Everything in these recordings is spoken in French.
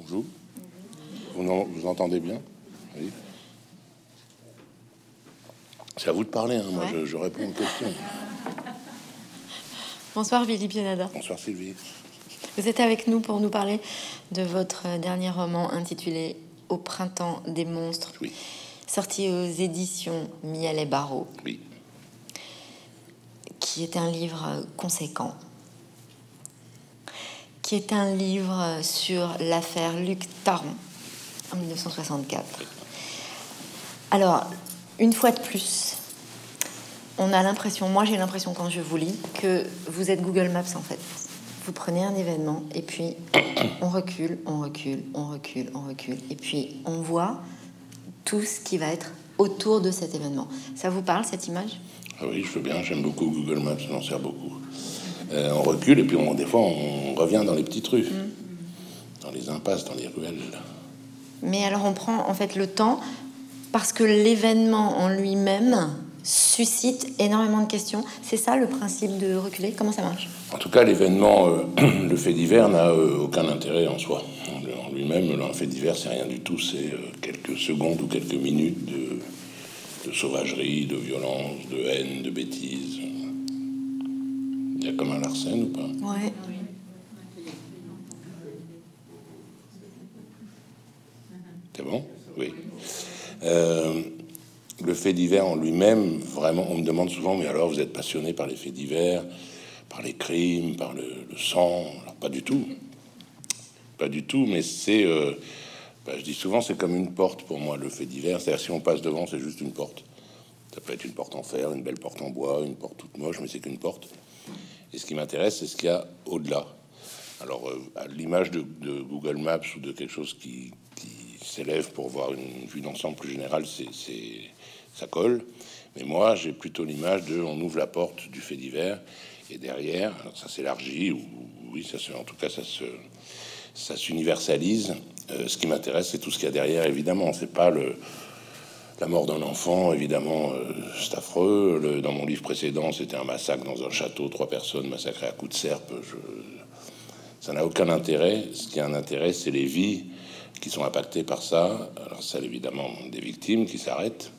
Bonjour. Vous, vous entendez bien Oui. C'est à vous de parler, hein. moi je, réponds aux questions. Bonsoir Billy Pianada. Bonsoir Sylvie. Vous êtes avec nous pour nous parler de votre dernier roman intitulé Au printemps des monstres. Oui. Sorti aux éditions Miel et Barreau. Oui. Qui est un livre conséquent qui est un livre sur l'affaire Luc Taron en 1964. Alors, une fois de plus, on a l'impression, moi j'ai l'impression quand je vous lis, que vous êtes Google Maps en fait. Vous prenez un événement et puis on recule, on recule, on recule, on recule. Et puis on voit tout ce qui va être autour de cet événement. Ça vous parle cette image? Ah Oui, je veux bien, j'aime beaucoup Google Maps, j'en sers beaucoup. Euh, on recule et puis on, des fois on revient dans les petites rues, mm. dans les impasses, dans les ruelles. Mais alors on prend en fait le temps parce que l'événement en lui-même suscite énormément de questions. C'est ça le principe de reculer? Comment ça marche? En tout cas, l'événement, euh, le fait divers n'a euh, aucun intérêt en soi. En lui-même, un fait divers, c'est rien du tout. C'est quelques secondes ou quelques minutes de, de sauvagerie, de violence, de haine, de bêtises. Il y a comme un Larsen ou pas Ouais. C'est bon? Oui. Euh, le fait divers en lui-même, vraiment, on me demande souvent, mais alors vous êtes passionné par les faits divers, par les crimes, par le, sang? Alors, Pas du tout. Pas du tout, mais c'est... Euh, bah, je dis souvent, c'est comme une porte pour moi, le fait divers. C'est-à-dire, si on passe devant, c'est juste une porte. Ça peut être une porte en fer, une belle porte en bois, une porte toute moche, mais c'est qu'une porte. Et ce qui m'intéresse, c'est ce qu'il y a au-delà. Alors, euh, à l'image de, Google Maps ou de quelque chose qui, s'élève pour voir une vue d'ensemble plus générale, c'est, ça colle. Mais moi, j'ai plutôt l'image de on ouvre la porte du fait divers et derrière, ça s'élargit ou oui, ça se, en tout cas, ça se, ça s'universalise. Euh, ce qui m'intéresse, c'est tout ce qu'il y a derrière. Évidemment, c'est pas le la mort d'un enfant, évidemment, euh, c'est affreux. dans mon livre précédent, c'était un massacre dans un château, trois personnes massacrées à coups de serpe. Ça n'a aucun intérêt. Ce qui a un intérêt, c'est les vies qui sont impactées par ça. Alors, celle évidemment des victimes qui s'arrêtent,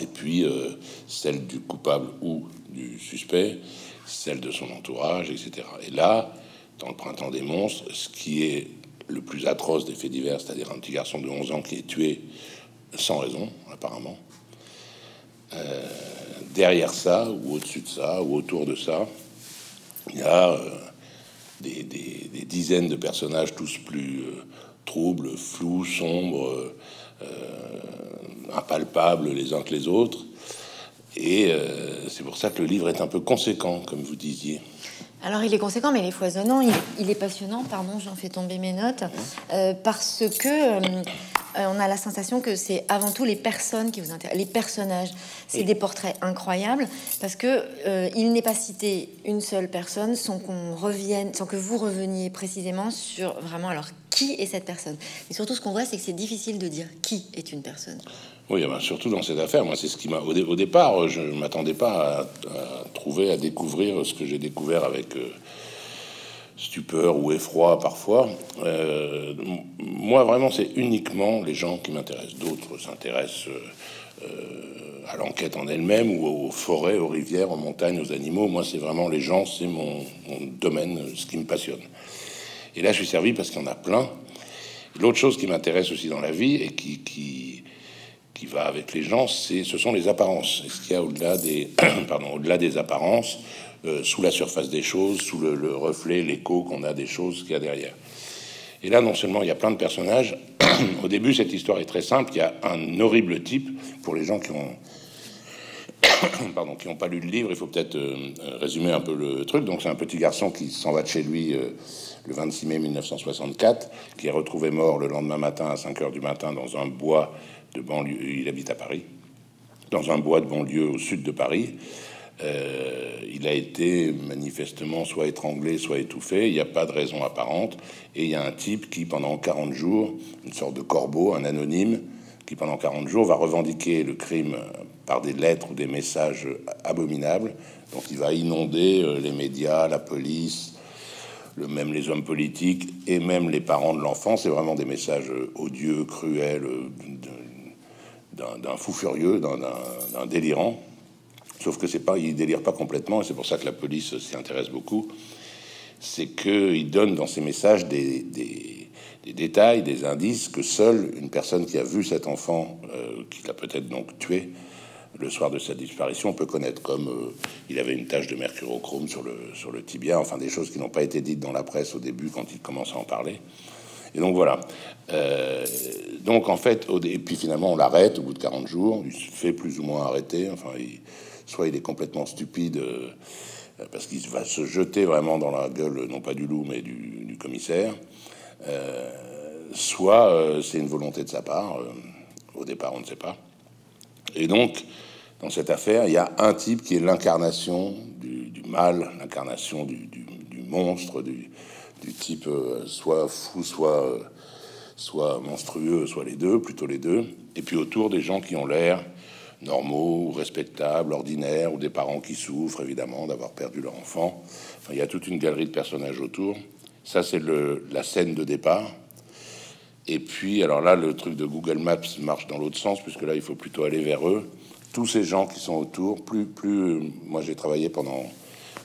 et puis euh, celle du coupable ou du suspect, celle de son entourage, etc. Et là, dans le printemps des monstres, ce qui est le plus atroce des faits divers, c'est-à-dire un petit garçon de 11 ans qui est tué sans raison, apparemment. Euh, derrière ça, ou au-dessus de ça, ou autour de ça, il y a euh, des, dizaines de personnages, tous plus euh, troubles, flous, sombres, impalpables les uns que les autres. Et c'est pour ça que le livre est un peu conséquent, comme vous disiez. Alors il est conséquent, mais il est foisonnant, il, est passionnant, pardon, j'en fais tomber mes notes, parce que euh, on a la sensation que c'est avant tout les personnes qui vous intéressent, les personnages. C'est des portraits incroyables parce que euh, il n'est pas cité une seule personne sans qu'on revienne, sans que vous reveniez précisément sur vraiment alors qui est cette personne. Et surtout, ce qu'on voit, c'est que c'est difficile de dire qui est une personne. Oui, eh ben, surtout dans cette affaire, moi, c'est ce qui m'a au, départ, je ne m'attendais pas à, trouver, à découvrir ce que j'ai découvert avec. Euh, stupeur ou effroi parfois. Euh, moi, vraiment, c'est uniquement les gens qui m'intéressent. D'autres s'intéressent euh, à l'enquête en elle-même ou aux forêts, aux rivières, aux montagnes, aux animaux. Moi, c'est vraiment les gens, c'est mon, domaine, ce qui me passionne. Et là, je suis servi parce qu'il y en a plein. L'autre chose qui m'intéresse aussi dans la vie et qui, qui, qui va avec les gens, c'est, ce sont les apparences. ce qu'il y a au-delà des, pardon, au-delà des apparences, sous la surface des choses, sous le, reflet, l'écho qu'on a des choses qu'il y a derrière. Et là, non seulement il y a plein de personnages, au début, cette histoire est très simple. Il y a un horrible type, pour les gens qui ont, pardon, qui n'ont pas lu le livre, il faut peut-être euh, résumer un peu le truc. Donc, c'est un petit garçon qui s'en va de chez lui euh, le 26 mai 1964, qui est retrouvé mort le lendemain matin à 5 heures du matin dans un bois de banlieue. Il habite à Paris, dans un bois de banlieue au sud de Paris. Euh, il a été manifestement soit étranglé, soit étouffé. Il n'y a pas de raison apparente. Et il y a un type qui, pendant 40 jours, une sorte de corbeau, un anonyme, qui pendant 40 jours va revendiquer le crime par des lettres ou des messages abominables. Donc il va inonder euh, les médias, la police, même les hommes politiques et même les parents de l'enfant. C'est vraiment des messages odieux, cruels, d'un fou furieux, d'un délirant. Sauf que c'est pas, il délire pas complètement, et c'est pour ça que la police s'y intéresse beaucoup. C'est qu'il donne dans ses messages des, des, détails, des indices que seule une personne qui a vu cet enfant, euh, qui l'a peut-être donc tué, le soir de sa disparition, peut connaître comme euh, il avait une tache de mercurochrome sur le, sur le tibia, enfin des choses qui n'ont pas été dites dans la presse au début quand il commence à en parler. Et donc voilà. Euh, donc en fait, et puis finalement on l'arrête au bout de 40 jours, il se fait plus ou moins arrêter. Enfin, soit il est complètement stupide euh, parce qu'il va se jeter vraiment dans la gueule, non pas du loup, mais du, commissaire. Euh, soit euh, c'est une volonté de sa part. Euh, au départ, on ne sait pas. Et donc, dans cette affaire, il y a un type qui est l'incarnation du, mal, l'incarnation du, monstre, du, type soit fou, soit, soit monstrueux, soit les deux, plutôt les deux. Et puis autour des gens qui ont l'air normaux, respectables, ordinaires, ou des parents qui souffrent évidemment d'avoir perdu leur enfant. Enfin, il y a toute une galerie de personnages autour. Ça, c'est la scène de départ. Et puis, alors là, le truc de Google Maps marche dans l'autre sens, puisque là, il faut plutôt aller vers eux. Tous ces gens qui sont autour, plus, plus, moi, j'ai travaillé pendant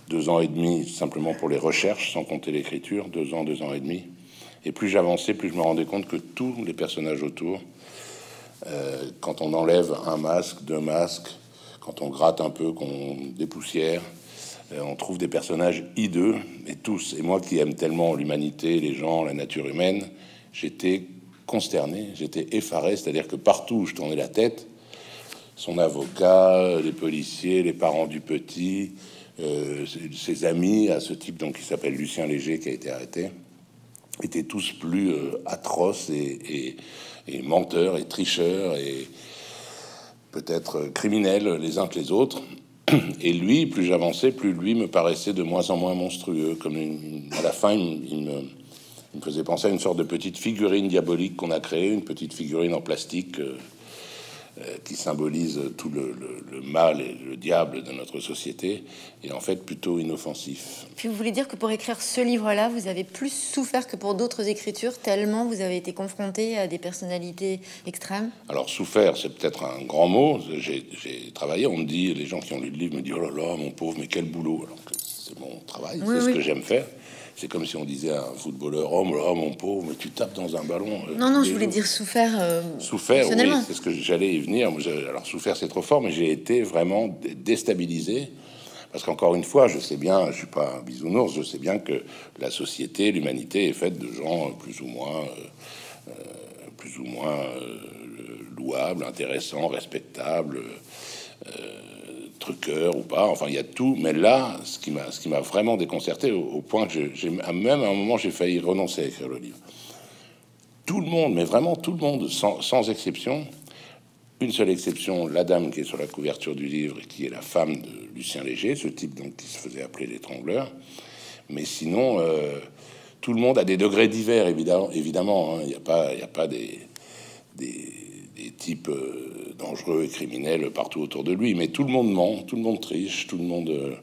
deux ans et demi simplement pour les recherches, sans compter l'écriture, deux ans, deux ans et demi. Et plus j'avançais, plus je me rendais compte que tous les personnages autour, euh, quand on enlève un masque, deux masques, quand on gratte un peu, qu'on dépoussière, euh, on trouve des personnages hideux, et tous. Et moi qui aime tellement l'humanité, les gens, la nature humaine, j'étais consterné, j'étais effaré, c'est-à-dire que partout où je tournais la tête, son avocat, les policiers, les parents du petit, euh, ses amis à ce type donc qui s'appelle Lucien Léger qui a été arrêté, étaient tous plus atroces et, et, menteurs et tricheurs et peut-être criminels les uns que les autres. Et lui, plus j'avançais, plus lui me paraissait de moins en moins monstrueux. Comme à la fin, il, me, faisait penser à une sorte de petite figurine diabolique qu'on a créée, une petite figurine en plastique euh, qui symbolise tout le, le, le, mal et le diable de notre société, et en fait plutôt inoffensif. Puis vous voulez dire que pour écrire ce livre-là, vous avez plus souffert que pour d'autres écritures, tellement vous avez été confronté à des personnalités extrêmes? Alors souffert, c'est peut-être un grand mot. J'ai travaillé, on me dit, les gens qui ont lu le livre me disent, oh là là, mon pauvre, mais quel boulot Alors que c'est mon travail, oui, c'est oui. ce que j'aime faire. C'est comme si on disait à un footballeur Oh, oh mon pauvre, mais tu tapes dans un ballon. Euh, non, non, je voulais dire souffert. Euh, souffert, oui, c'est ce que j'allais y venir. Alors, souffert, c'est trop fort, mais j'ai été vraiment déstabilisé. Parce qu'encore une fois, je sais bien, je suis pas un bisounours, je sais bien que la société, l'humanité est faite de gens plus ou moins, euh, plus ou moins euh, louables, intéressants, respectables. Euh, truqueur ou pas, enfin il y a tout, mais là, ce qui m'a, ce qui m'a vraiment déconcerté au, point que j'ai, même à un moment j'ai failli renoncer à écrire le livre. Tout le monde, mais vraiment tout le monde, sans, sans exception, une seule exception, la dame qui est sur la couverture du livre et qui est la femme de Lucien Léger, ce type donc qui se faisait appeler l'étrangleur. Mais sinon, euh, tout le monde a des degrés divers, évidemment. Évidemment, hein. il n'y a pas, il a pas des, des types euh, dangereux et criminels partout autour de lui, mais tout le monde ment, tout le monde triche, tout le monde. Euh...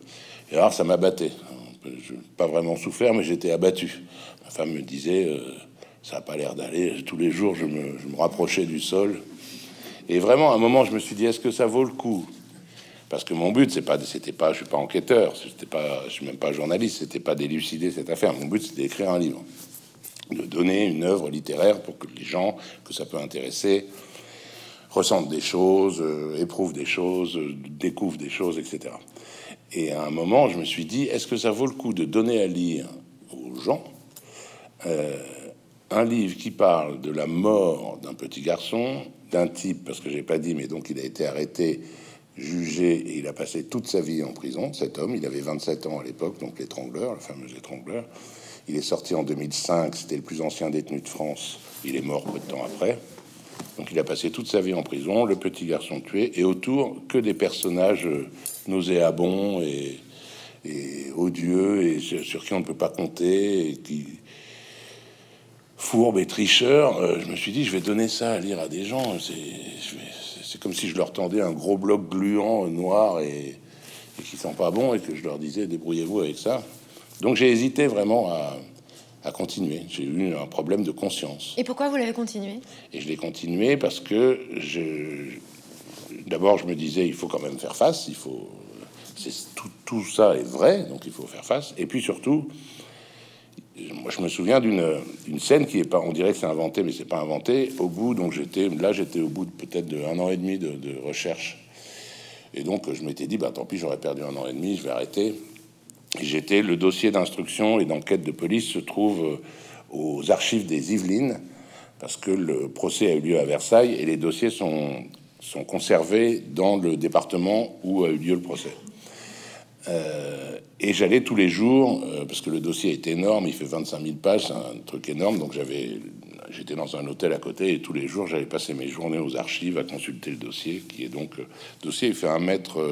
Et alors, ça m'a batté. Je pas vraiment souffert, mais j'étais abattu. Ma femme me disait, euh, ça n'a pas l'air d'aller. Tous les jours, je me, je me rapprochais du sol. Et vraiment, à un moment, je me suis dit, est-ce que ça vaut le coup? Parce que mon but, c'est pas, c'était pas, je suis pas enquêteur, c'était pas, je suis même pas journaliste, c'était pas d'élucider cette affaire. Mon but, c'était d'écrire un livre, de donner une œuvre littéraire pour que les gens que ça peut intéresser ressentent des choses, euh, éprouvent des choses, euh, découvrent des choses, etc. Et à un moment, je me suis dit, est-ce que ça vaut le coup de donner à lire aux gens euh, un livre qui parle de la mort d'un petit garçon, d'un type, parce que j'ai pas dit, mais donc il a été arrêté, jugé, et il a passé toute sa vie en prison, cet homme, il avait 27 ans à l'époque, donc l'étrangleur, le fameux étrangleur. Il est sorti en 2005, c'était le plus ancien détenu de France, il est mort peu de temps après. Donc il a passé toute sa vie en prison, le petit garçon tué, et autour que des personnages nauséabonds et, odieux, et sur, qui on ne peut pas compter, et qui fourbe et tricheur. Euh, je me suis dit, je vais donner ça à lire à des gens. C'est comme si je leur tendais un gros bloc gluant noir et, et qui sent pas bon, et que je leur disais, débrouillez-vous avec ça. Donc j'ai hésité vraiment à, à continuer. J'ai eu un problème de conscience. Et pourquoi vous l'avez continué? Et je l'ai continué parce que je, d'abord, je me disais, il faut quand même faire face. Il faut, tout, tout ça est vrai, donc il faut faire face. Et puis surtout, moi, je me souviens d'une scène qui est pas, on dirait que c'est inventé, mais c'est pas inventé. Au bout, donc j'étais là, j'étais au bout de peut-être de un an et demi de, de recherche. Et donc, je m'étais dit, bah tant pis, j'aurais perdu un an et demi, je vais arrêter. J'étais le dossier d'instruction et d'enquête de police se trouve euh, aux archives des Yvelines parce que le procès a eu lieu à Versailles et les dossiers sont, sont conservés dans le département où a eu lieu le procès. Euh, et j'allais tous les jours, euh, parce que le dossier est énorme, il fait 25 000 pages, c'est un truc énorme, donc j'avais, j'étais dans un hôtel à côté, et tous les jours, j'allais passer mes journées aux archives à consulter le dossier, qui est donc, le dossier, il fait un mètre,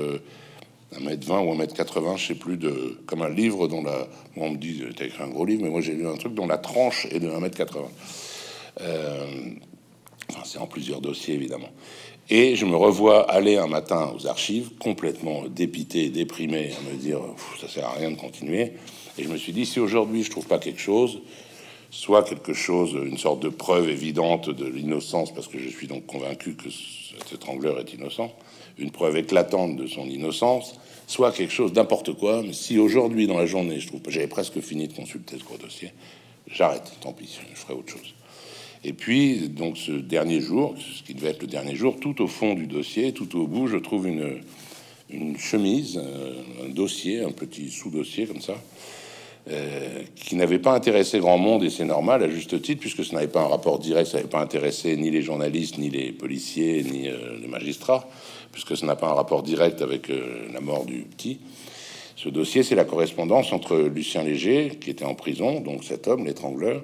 un mètre 20 ou un mètre 80, je sais plus, de, comme un livre dont la, on me dit, t'as écrit un gros livre, mais moi j'ai lu un truc dont la tranche est de 1 mètre 80. Euh, enfin, c'est en plusieurs dossiers, évidemment. Et je me revois aller un matin aux archives, complètement dépité, déprimé, à me dire, ça sert à rien de continuer. Et je me suis dit, si aujourd'hui je trouve pas quelque chose, soit quelque chose, une sorte de preuve évidente de l'innocence, parce que je suis donc convaincu que cet étrangleur est innocent, une preuve éclatante de son innocence, soit quelque chose d'importe quoi. Mais si aujourd'hui, dans la journée, je trouve que j'avais presque fini de consulter ce gros dossier, j'arrête, tant pis, je ferai autre chose. Et puis, donc, ce dernier jour, ce qui devait être le dernier jour, tout au fond du dossier, tout au bout, je trouve une, chemise, euh, un dossier, un petit sous-dossier comme ça, euh, qui n'avait pas intéressé grand monde, et c'est normal, à juste titre, puisque ce n'avait pas un rapport direct, ça n'avait pas intéressé ni les journalistes, ni les policiers, ni euh, les magistrats puisque ça n'a pas un rapport direct avec euh, la mort du petit. Ce dossier, c'est la correspondance entre Lucien Léger, qui était en prison, donc cet homme, l'étrangleur,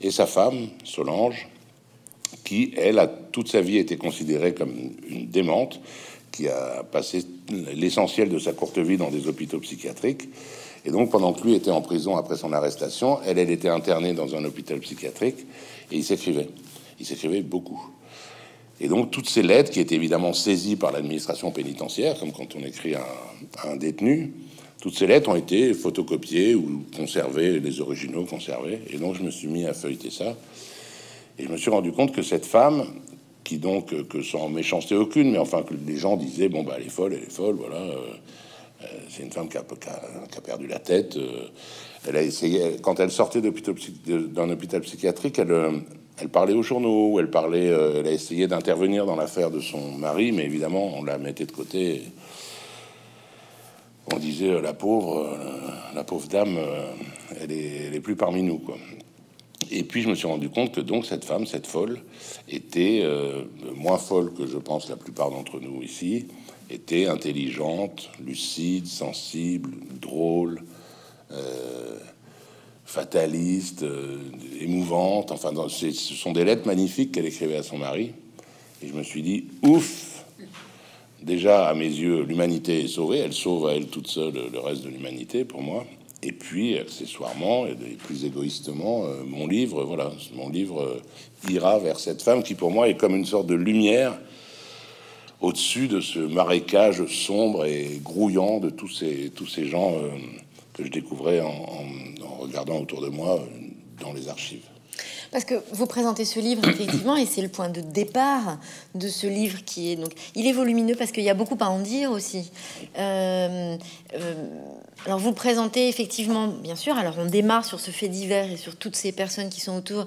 et sa femme, Solange, qui, elle, a toute sa vie été considérée comme une démente, qui a passé l'essentiel de sa courte vie dans des hôpitaux psychiatriques. Et donc, pendant que lui était en prison après son arrestation, elle, elle était internée dans un hôpital psychiatrique, et il s'écrivait. Il s'écrivait beaucoup. Et donc toutes ces lettres, qui étaient évidemment saisies par l'administration pénitentiaire, comme quand on écrit un, détenu, toutes ces lettres ont été photocopiées ou conservées, les originaux conservés. Et donc je me suis mis à feuilleter ça. Et je me suis rendu compte que cette femme, qui donc, que sans méchanceté aucune, mais enfin que les gens disaient, bon, bah, elle est folle, elle est folle, voilà. Euh, euh c'est une femme qui a, qui, a, perdu la tête. Euh, elle a essayé, quand elle sortait d'un hôpital psychiatrique, elle, elle parlait aux journaux, elle parlait, euh, elle a essayé d'intervenir dans l'affaire de son mari, mais évidemment, on la mettait de côté. On disait euh, la pauvre, euh, la pauvre dame, elle est, plus parmi nous. Et puis je me suis rendu compte que donc cette femme, cette folle, était moins folle que je pense la plupart d'entre nous ici, était intelligente, lucide, sensible, drôle. Fataliste, euh, émouvante. Enfin, ce sont des lettres magnifiques qu'elle écrivait à son mari. Et je me suis dit, ouf, déjà à mes yeux, l'humanité est sauvée. Elle sauve à elle toute seule le reste de l'humanité pour moi. Et puis, accessoirement, et plus égoïstement, euh, mon livre, voilà, mon livre euh, ira vers cette femme qui, pour moi, est comme une sorte de lumière au-dessus de ce marécage sombre et grouillant de tous ces, tous ces gens que je découvrais en, regardant autour de moi dans les archives. Parce que vous présentez ce livre effectivement, et c'est le point de départ de ce livre qui est donc il est volumineux parce qu'il y a beaucoup à en dire aussi. Euh, euh, alors vous présentez effectivement, bien sûr. Alors on démarre sur ce fait divers et sur toutes ces personnes qui sont autour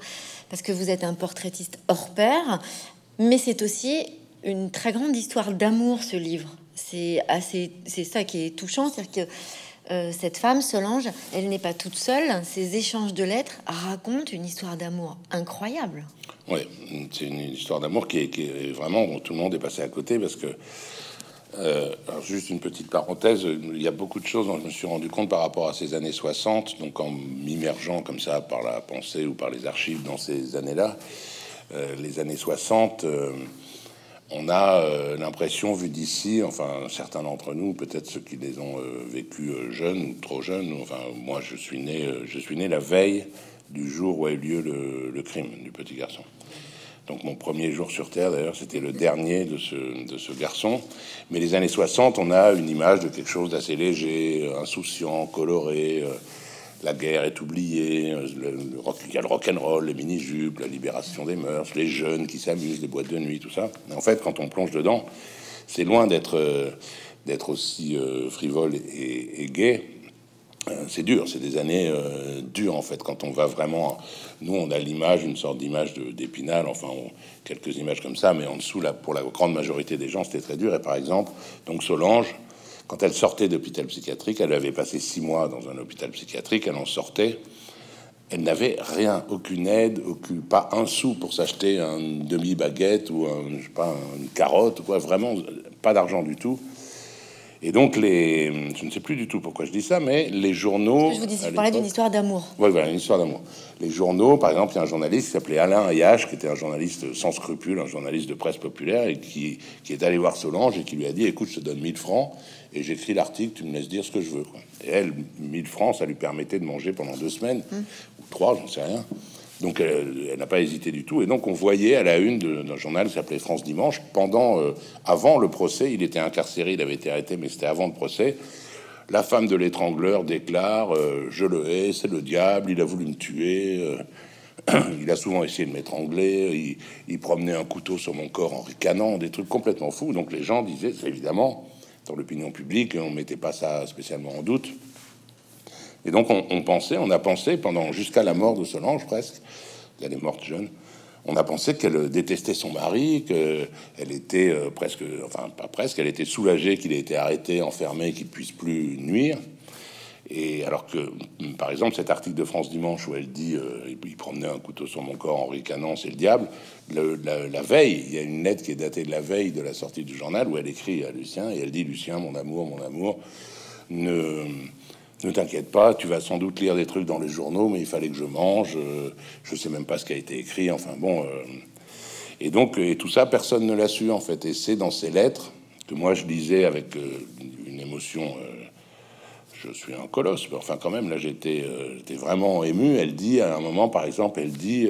parce que vous êtes un portraitiste hors pair, mais c'est aussi une très grande histoire d'amour. Ce livre, c'est assez, c'est ça qui est touchant, c'est-à-dire que euh, cette femme, Solange, elle n'est pas toute seule. Ces échanges de lettres racontent une histoire d'amour incroyable. Oui, c'est une histoire d'amour qui, est, vraiment bon, tout le monde est passé à côté parce que. Euh, juste une petite parenthèse, il y a beaucoup de choses dont je me suis rendu compte par rapport à ces années 60, donc en m'immergeant comme ça par la pensée ou par les archives dans ces années-là, euh, les années 60 on a euh, l'impression, vu d'ici, enfin certains d'entre nous, peut-être ceux qui les ont euh, vécus euh, jeunes ou trop jeunes, enfin moi je suis né, je suis né la veille du jour où a eu lieu le, crime du petit garçon. Donc mon premier jour sur Terre, d'ailleurs, c'était le dernier de ce garçon. Mais les années 60, on a une image de quelque chose d'assez léger, insouciant, coloré. La guerre est oubliée, le, rock, il y a le rock and roll, les mini jupes, la libération des mœurs, les jeunes qui s'amusent, les boîtes de nuit, tout ça. Mais en fait, quand on plonge dedans, c'est loin d'être d'être aussi frivole et, et gai. C'est dur, c'est des années dures en fait. Quand on va vraiment, nous on a l'image, une sorte d'image d'épinal, enfin quelques images comme ça, mais en dessous là, pour la grande majorité des gens, c'était très dur. Et par exemple, donc Solange, quand elle sortait d'hôpital psychiatrique, elle avait passé six mois dans un hôpital psychiatrique, elle en sortait. Elle n'avait rien, aucune aide, aucune, pas un sou pour s'acheter un demi-baguette ou un, je sais pas, une carotte, quoi, vraiment pas d'argent du tout. Et donc, les, je ne sais plus du tout pourquoi je dis ça, mais les journaux. Je vous dis, je parlais d'une histoire d'amour. Oui, voilà, une histoire d'amour. Les journaux, par exemple, il y a un journaliste qui s'appelait Alain Ayache, qui était un journaliste sans scrupules, un journaliste de presse populaire, et qui, qui est allé voir Solange et qui lui a dit Écoute, je te donne 1000 francs et j'écris l'article, tu me laisses dire ce que je veux. Quoi. Et elle, 1000 francs, ça lui permettait de manger pendant deux semaines, mmh. ou trois, j'en sais rien. Donc elle, n'a pas hésité du tout. Et donc on voyait à la une d'un journal qui s'appelait France Dimanche, pendant, euh, avant le procès, il était incarcéré, il avait été arrêté, mais c'était avant le procès. La femme de l'étrangleur déclare euh, Je le hais, c'est le diable, il a voulu me tuer. Euh, il a souvent essayé de m'étrangler. Il, il, promenait un couteau sur mon corps en ricanant, des trucs complètement fous. Donc les gens disaient, évidemment, dans l'opinion publique, on mettait pas ça spécialement en doute. Et donc on, pensait, on a pensé pendant jusqu'à la mort de Solange presque, elle est morte jeune, on a pensé qu'elle détestait son mari, qu'elle était euh, presque, enfin pas presque, elle était soulagée qu'il ait été arrêté, enfermé, qu'il puisse plus nuire. Et alors que, par exemple, cet article de France Dimanche où elle dit euh, il promenait un couteau sur mon corps en ricanant, c'est le diable. La, veille, il y a une lettre qui est datée de la veille de la sortie du journal où elle écrit à Lucien et elle dit Lucien, mon amour, mon amour, ne ne t'inquiète pas, tu vas sans doute lire des trucs dans les journaux, mais il fallait que je mange. Euh, je sais même pas ce qui a été écrit. Enfin bon. Euh, et donc, et tout ça, personne ne l'a su en fait. Et c'est dans ces lettres que moi je lisais avec euh, une émotion. je suis un colosse, mais enfin quand même là j'étais vraiment ému. Elle dit à un moment, par exemple, elle dit.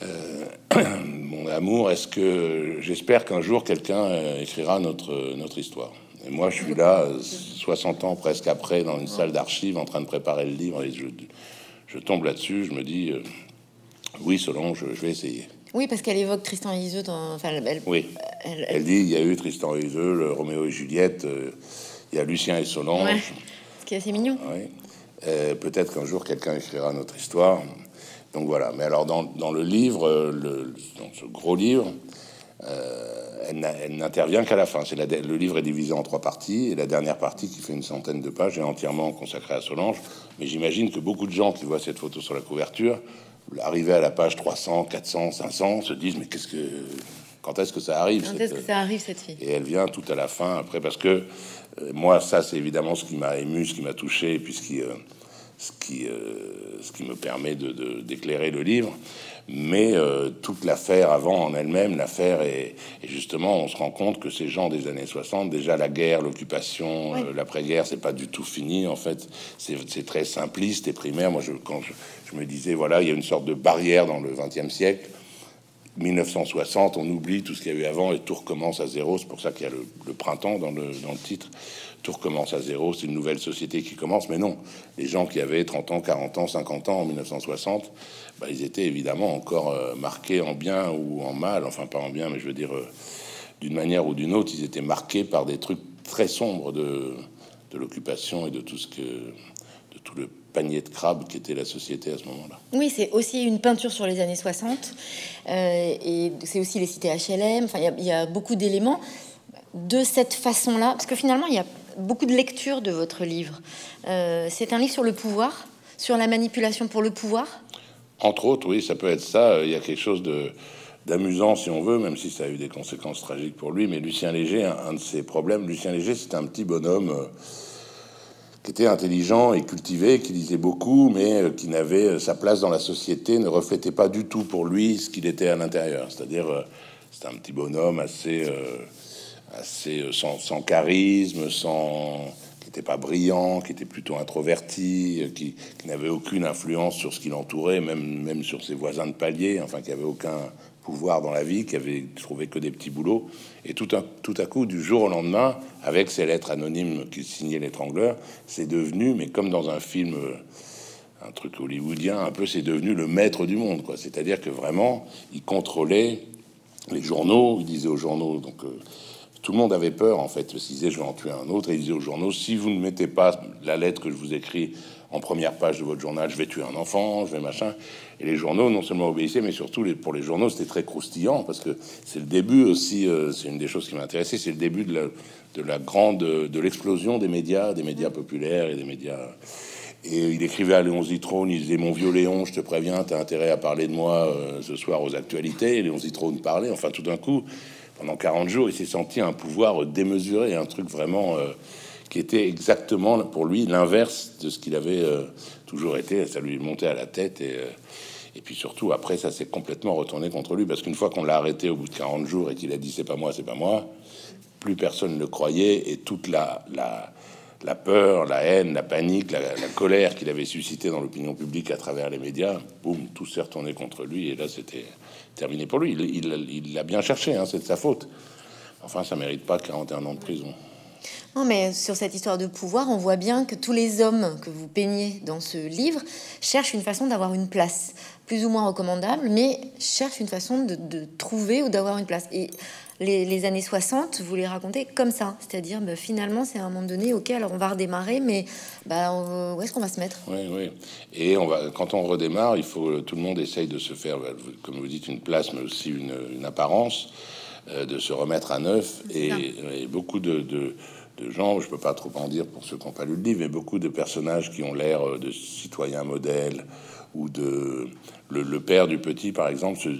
mon amour, est-ce que j'espère qu'un jour quelqu'un écrira notre notre histoire? Et moi, je suis là, 60 ans presque après, dans une salle d'archives, en train de préparer le livre, et je, je tombe là-dessus, je me dis, euh, oui, Solange, je, vais essayer. Oui, parce qu'elle évoque Tristan et Iseux dans... Enfin, elle, oui, elle, dit, il y a eu Tristan et Iseux, le Roméo et Juliette, euh, il y a Lucien et Solange. Ce qui est assez mignon. Euh, peut-être qu'un jour, quelqu'un écrira notre histoire. Donc voilà. Mais alors, dans, dans le livre, le, dans ce gros livre, euh, elle n'intervient qu'à la fin. C'est le livre est divisé en trois parties et la dernière partie, qui fait une centaine de pages, est entièrement consacrée à Solange. Mais j'imagine que beaucoup de gens qui voient cette photo sur la couverture, arriver à la page 300, 400, 500, se disent mais qu'est-ce que quand est-ce que ça arrive Quand est-ce que ça arrive cette fille? Et elle vient tout à la fin après parce que euh, moi ça c'est évidemment ce qui m'a ému, ce qui m'a touché, puis ce qui, euh, ce qui, ce qui me permet de d'éclairer le livre mais euh, toute l'affaire avant en elle-même, l'affaire est et justement, on se rend compte que ces gens des années 60, déjà la guerre, l'occupation, euh, l'après-guerre, c'est pas du tout fini. En fait, c'est très simpliste et primaire. Moi, je, quand je, me disais, voilà, il y a une sorte de barrière dans le 20e siècle. 1960, on oublie tout ce qu'il y a eu avant et tout recommence à zéro. C'est pour ça qu'il y a le, le printemps dans le, dans le titre tout recommence à zéro, c'est une nouvelle société qui commence. Mais non, les gens qui avaient 30 ans, 40 ans, 50 ans en 1960, bah, ils étaient évidemment encore euh, marqués en bien ou en mal, enfin pas en bien, mais je veux dire, euh, d'une manière ou d'une autre, ils étaient marqués par des trucs très sombres de, de l'occupation et de tout ce que, de tout le panier de crabes qui était la société à ce moment-là. Oui, c'est aussi une peinture sur les années 60, euh, et c'est aussi les cités HLM, enfin il y, y, a beaucoup d'éléments de cette façon-là, parce que finalement il y a beaucoup de lectures de votre livre. Euh, c'est un livre sur le pouvoir, sur la manipulation pour le pouvoir? Entre autres, oui, ça peut être ça. Il y a quelque chose de d'amusant si on veut, même si ça a eu des conséquences tragiques pour lui. Mais Lucien Léger, un, de ses problèmes, Lucien Léger, c'est un petit bonhomme euh, qui était intelligent et cultivé, qui lisait beaucoup, mais euh, qui n'avait sa place dans la société, ne reflétait pas du tout pour lui ce qu'il était à l'intérieur. C'est-à-dire, c'est un petit bonhomme assez assez euh, sans, charisme, sans qui n'était pas brillant, qui était plutôt introverti, qui, n'avait aucune influence sur ce qui l'entourait, même, même sur ses voisins de palier, enfin, qui avait aucun pouvoir dans la vie, qui avait trouvé que des petits boulots. Et tout, un, tout à coup, du jour au lendemain, avec ces lettres anonymes qui signaient l'étrangleur, c'est devenu, mais comme dans un film, un truc hollywoodien, un peu, c'est devenu le maître du monde, quoi. C'est-à-dire que vraiment, il contrôlait les journaux, il disait aux journaux, donc euh, tout le monde avait peur en fait, parce qu'il disait je vais en tuer un autre, et il disait aux journaux si vous ne mettez pas la lettre que je vous écris en première page de votre journal, je vais tuer un enfant, je vais machin. Et les journaux non seulement obéissaient, mais surtout pour les journaux c'était très croustillant parce que c'est le début aussi, euh, c'est une des choses qui m'intéressait, c'est le début de la, de la grande, de l'explosion des médias, des médias populaires et des médias. Et il écrivait à Léon Zitrone, il disait Mon vieux Léon, je te préviens, tu as intérêt à parler de moi euh, ce soir aux actualités. Et Léon Zitrone parlait, enfin tout d'un coup, pendant 40 jours, il s'est senti un pouvoir démesuré, un truc vraiment euh, qui était exactement pour lui l'inverse de ce qu'il avait euh, toujours été. Ça lui montait à la tête et, et puis surtout après, ça s'est complètement retourné contre lui parce qu'une fois qu'on l'a arrêté au bout de 40 jours et qu'il a dit c'est pas moi, c'est pas moi, plus personne ne le croyait et toute la, la la peur, la haine, la panique, la, colère qu'il avait suscité dans l'opinion publique à travers les médias, boum, tout s'est retourné contre lui. Et là, c'était terminé pour lui. Il l'a bien cherché, hein, c'est de sa faute. Enfin, ça mérite pas 41 ans de prison. Non, mais sur cette histoire de pouvoir, on voit bien que tous les hommes que vous peignez dans ce livre cherchent une façon d'avoir une place, plus ou moins recommandable, mais cherchent une façon de, de trouver ou d'avoir une place. Et les, années 60, vous les racontez comme ça, c'est-à-dire bah, finalement c'est un moment donné, ok, alors on va redémarrer, mais bah, où est-ce qu'on va se mettre? Oui, oui. Et on va, quand on redémarre, il faut tout le monde essaye de se faire, comme vous dites, une place, mais aussi une, apparence, euh, de se remettre à neuf. Et, beaucoup de, de, gens, je peux pas trop en dire pour ceux qui n'ont pas lu le livre, mais beaucoup de personnages qui ont l'air euh, de citoyens modèles ou de le, père du petit, par exemple, se,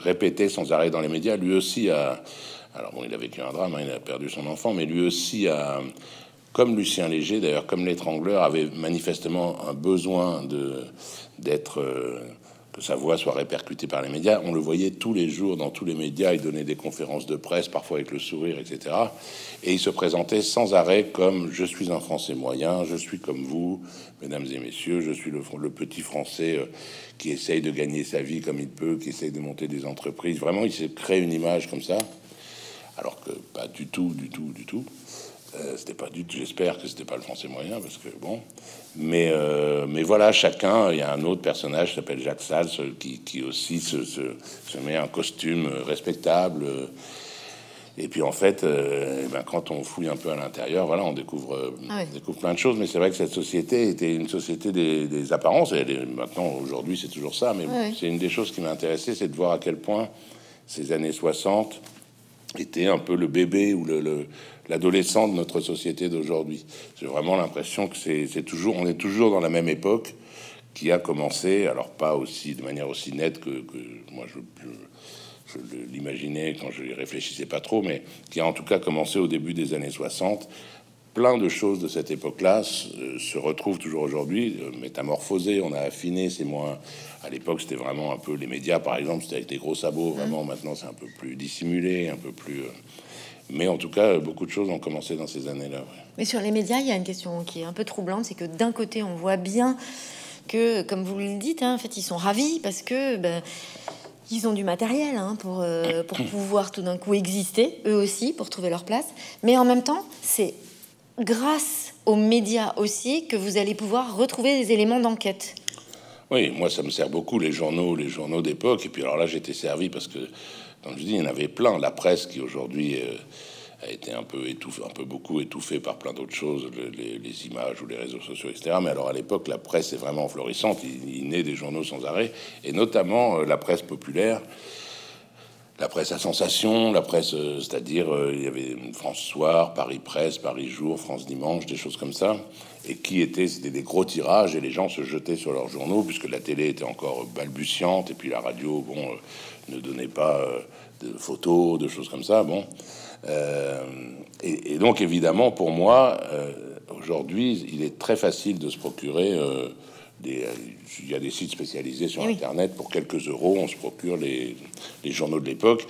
répétait sans arrêt dans les médias. Lui aussi a, alors bon, il a vécu un drame, hein, il a perdu son enfant, mais lui aussi a, comme Lucien Léger, d'ailleurs, comme l'étrangleur, avait manifestement un besoin d'être euh, que sa voix soit répercutée par les médias. On le voyait tous les jours dans tous les médias. Il donnait des conférences de presse, parfois avec le sourire, etc. Et il se présentait sans arrêt comme je suis un Français moyen, je suis comme vous, mesdames et messieurs, je suis le, le petit Français euh, qui essaye de gagner sa vie comme il peut, qui essaye de monter des entreprises. Vraiment, il s'est créé une image comme ça, alors que pas du tout, du tout, du tout. Euh, c'était pas du tout. J'espère que c'était pas le français moyen parce que bon. Mais euh, mais voilà, chacun. Il y a un autre personnage qui s'appelle Jacques Sals qui, qui aussi se, se, se, met un costume respectable. Et puis en fait, euh, eh ben, quand on fouille un peu à l'intérieur, voilà, on découvre, ah découvre plein de choses. Mais c'est vrai que cette société était une société des, des apparences. Et maintenant, aujourd'hui, c'est toujours ça. Mais ah c'est une des choses qui m'a intéressé, c'est de voir à quel point ces années 60 étaient un peu le bébé ou le, l'adolescent de notre société d'aujourd'hui. J'ai vraiment l'impression que c'est toujours, on est toujours dans la même époque qui a commencé, alors pas aussi de manière aussi nette que, moi je, je, l'imaginais quand je y réfléchissais pas trop, mais qui a en tout cas commencé au début des années 60. Plein de choses de cette époque-là se, retrouvent toujours aujourd'hui, euh, métamorphosées. On a affiné, c'est moins. À l'époque, c'était vraiment un peu les médias, par exemple, c'était avec des gros sabots. Vraiment, maintenant, c'est un peu plus dissimulé, un peu plus. Euh, mais en tout cas, beaucoup de choses ont commencé dans ces années-là. Mais sur les médias, il y a une question qui est un peu troublante, c'est que d'un côté, on voit bien que, comme vous le dites, hein, en fait, ils sont ravis parce que ben, ils ont du matériel hein, pour, euh, pour pouvoir tout d'un coup exister, eux aussi, pour trouver leur place. Mais en même temps, c'est grâce aux médias aussi que vous allez pouvoir retrouver des éléments d'enquête. Oui, moi, ça me sert beaucoup, les journaux, les journaux d'époque. Et puis alors là, j'étais servi parce que comme je dis, il y en avait plein. La presse qui aujourd'hui euh, a été un peu étouffée, un peu beaucoup étouffée par plein d'autres choses, les, images ou les réseaux sociaux, etc. Mais alors à l'époque, la presse est vraiment florissante. Il, naît des journaux sans arrêt, et notamment euh, la presse populaire. La presse à sensation, la presse, euh, c'est-à-dire il y avait France Soir, Paris Presse, Paris Jour, France Dimanche, des choses comme ça, et qui étaient, c'était des gros tirages, et les gens se jetaient sur leurs journaux, puisque la télé était encore balbutiante, et puis la radio, bon, ne donnait pas euh, de photos, de choses comme ça. Bon, euh, et, donc évidemment pour moi, euh, aujourd'hui, il est très facile de se procurer il y a des sites spécialisés sur Internet. Pour quelques euros, on se procure les, les journaux de l'époque.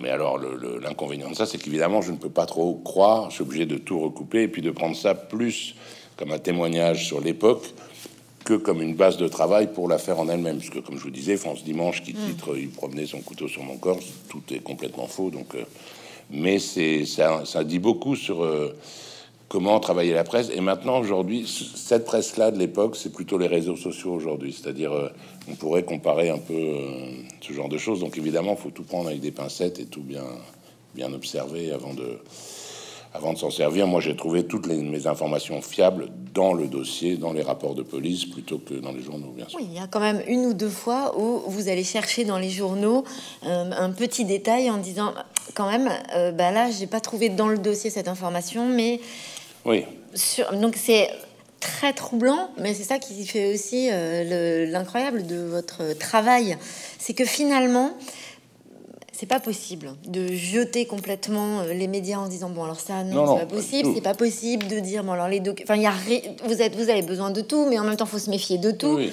Mais alors, l'inconvénient de ça, c'est qu'évidemment, je ne peux pas trop croire. Je suis obligé de tout recouper et puis de prendre ça plus comme un témoignage sur l'époque que comme une base de travail pour l'affaire en elle-même. Parce que, comme je vous disais, France Dimanche qui hmm. titre Il promenait son couteau sur mon corps, tout est complètement faux. Donc, euh, mais c'est ça, ça dit beaucoup sur euh, comment travailler la presse. Et maintenant, aujourd'hui, cette presse-là de l'époque, c'est plutôt les réseaux sociaux aujourd'hui. C'est-à-dire, euh, on pourrait comparer un peu ce genre de choses. Donc, évidemment, il faut tout prendre avec des pincettes et tout bien, bien observer avant de avant de s'en servir, moi j'ai trouvé toutes les, mes informations fiables dans le dossier, dans les rapports de police, plutôt que dans les journaux, bien sûr. Il y a quand même une ou deux fois où vous allez chercher dans les journaux euh, un petit détail en disant, quand même, euh, bah là, j'ai pas trouvé dans le dossier cette information, mais oui. Sur, donc c'est très troublant, mais c'est ça qui fait aussi euh, l'incroyable de votre travail, c'est que finalement c'est pas possible de jeter complètement euh, les médias en disant bon alors ça non, c'est pas possible c'est pas possible de dire bon alors les documents enfin il y a vous êtes vous avez besoin de tout mais en même temps faut se méfier de tout. Oui.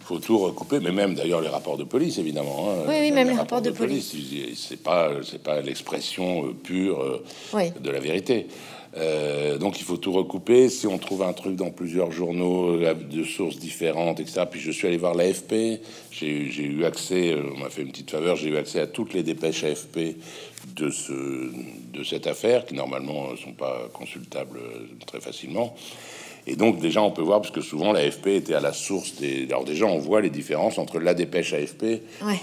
faut tout recouper mais même d'ailleurs les rapports de police évidemment hein. oui, oui même, les rapports, de, police, c'est pas c'est pas l'expression euh, pure euh, de la vérité euh, donc il faut tout recouper. Si on trouve un truc dans plusieurs journaux euh, de sources différentes, etc. Puis je suis allé voir l'AFP. J'ai eu accès, euh, on m'a fait une petite faveur, j'ai eu accès à toutes les dépêches AFP de, ce, de cette affaire, qui normalement ne sont pas consultables très facilement. Et donc déjà on peut voir, parce que souvent l'AFP était à la source des... Alors déjà on voit les différences entre la dépêche AFP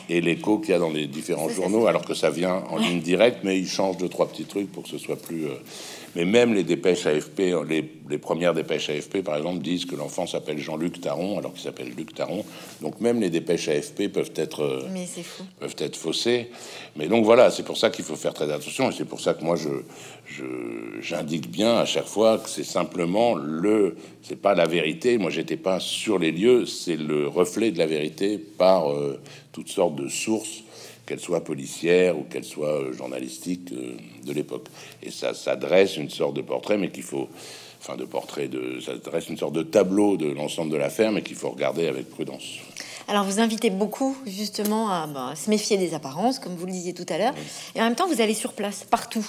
et l'écho qu'il y a dans les différents journaux, alors que ça vient en ligne directe, mais ils changent deux, trois petits trucs pour que ce soit plus... Mais même les dépêches AFP, les, les, premières dépêches AFP, par exemple, disent que l'enfant s'appelle Jean-Luc Taron, alors qu'il s'appelle Luc Taron. Donc même les dépêches AFP peuvent être, euh, peuvent être faussées. Mais donc voilà, c'est pour ça qu'il faut faire très attention. Et c'est pour ça que moi, je, j'indique bien à chaque fois que c'est simplement le, c'est pas la vérité. Moi, j'étais pas sur les lieux, c'est le reflet de la vérité par euh, toutes sortes de sources qu'elle soit policière ou qu'elle soit euh, journalistique euh, de l'époque. Et ça, s'adresse une sorte de portrait, mais qu'il faut, enfin de portrait, de, ça dresse une sorte de tableau de l'ensemble de l'affaire, mais qu'il faut regarder avec prudence. Alors vous invitez beaucoup justement à bah, se méfier des apparences, comme vous le disiez tout à l'heure, et en même temps vous allez sur place, partout.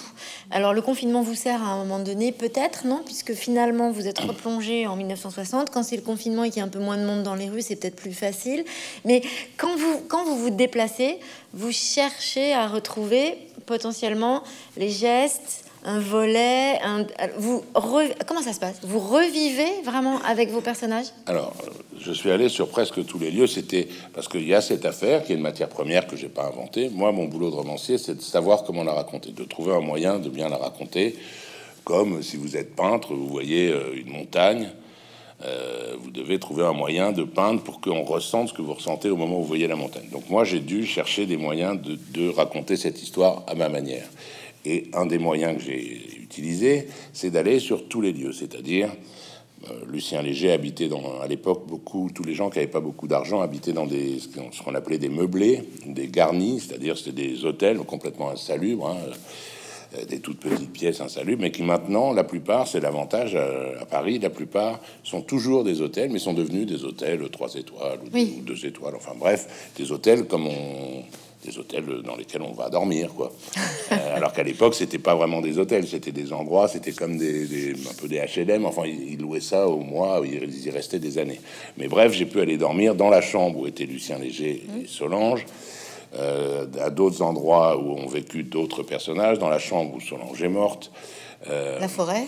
Alors le confinement vous sert à un moment donné, peut-être, non? Puisque finalement vous êtes replongé en 1960, quand c'est le confinement et qu'il y a un peu moins de monde dans les rues, c'est peut-être plus facile. Mais quand vous, quand vous vous déplacez, vous cherchez à retrouver potentiellement les gestes, un volet, un, vous comment ça se passe? Vous revivez vraiment avec vos personnages? Alors, je suis allé sur presque tous les lieux. C'était parce qu'il y a cette affaire qui est une matière première que j'ai pas inventée. Moi, mon boulot de romancier, c'est de savoir comment la raconter, de trouver un moyen de bien la raconter. Comme si vous êtes peintre, vous voyez euh, une montagne, euh, vous devez trouver un moyen de peindre pour qu'on ressente ce que vous ressentez au moment où vous voyez la montagne. Donc moi, j'ai dû chercher des moyens de, de raconter cette histoire à ma manière. Et un des moyens que j'ai utilisé, c'est d'aller sur tous les lieux, c'est-à-dire euh, Lucien Léger habitait dans, à l'époque beaucoup, tous les gens qui n'avaient pas beaucoup d'argent habitaient dans des, ce qu'on appelait des meublés, des garnis, c'est-à-dire c'était des hôtels complètement insalubres, hein, euh, des toutes petites pièces insalubres, mais qui maintenant, la plupart, c'est l'avantage euh, à, Paris, la plupart sont toujours des hôtels, mais sont devenus des hôtels trois étoiles ou, deux, ou deux étoiles, enfin bref, des hôtels comme on des hôtels dans lesquels on va dormir, quoi. Euh, alors qu'à l'époque, c'était pas vraiment des hôtels, c'était des endroits, c'était comme des, un peu des H&M. Enfin, ils, louaient ça au mois, ils, y restaient des années. Mais bref, j'ai pu aller dormir dans la chambre où étaient Lucien Léger et mmh. Solange. Euh, à d'autres endroits où ont vécu d'autres personnages, dans la chambre où Solange est morte. Euh, la forêt?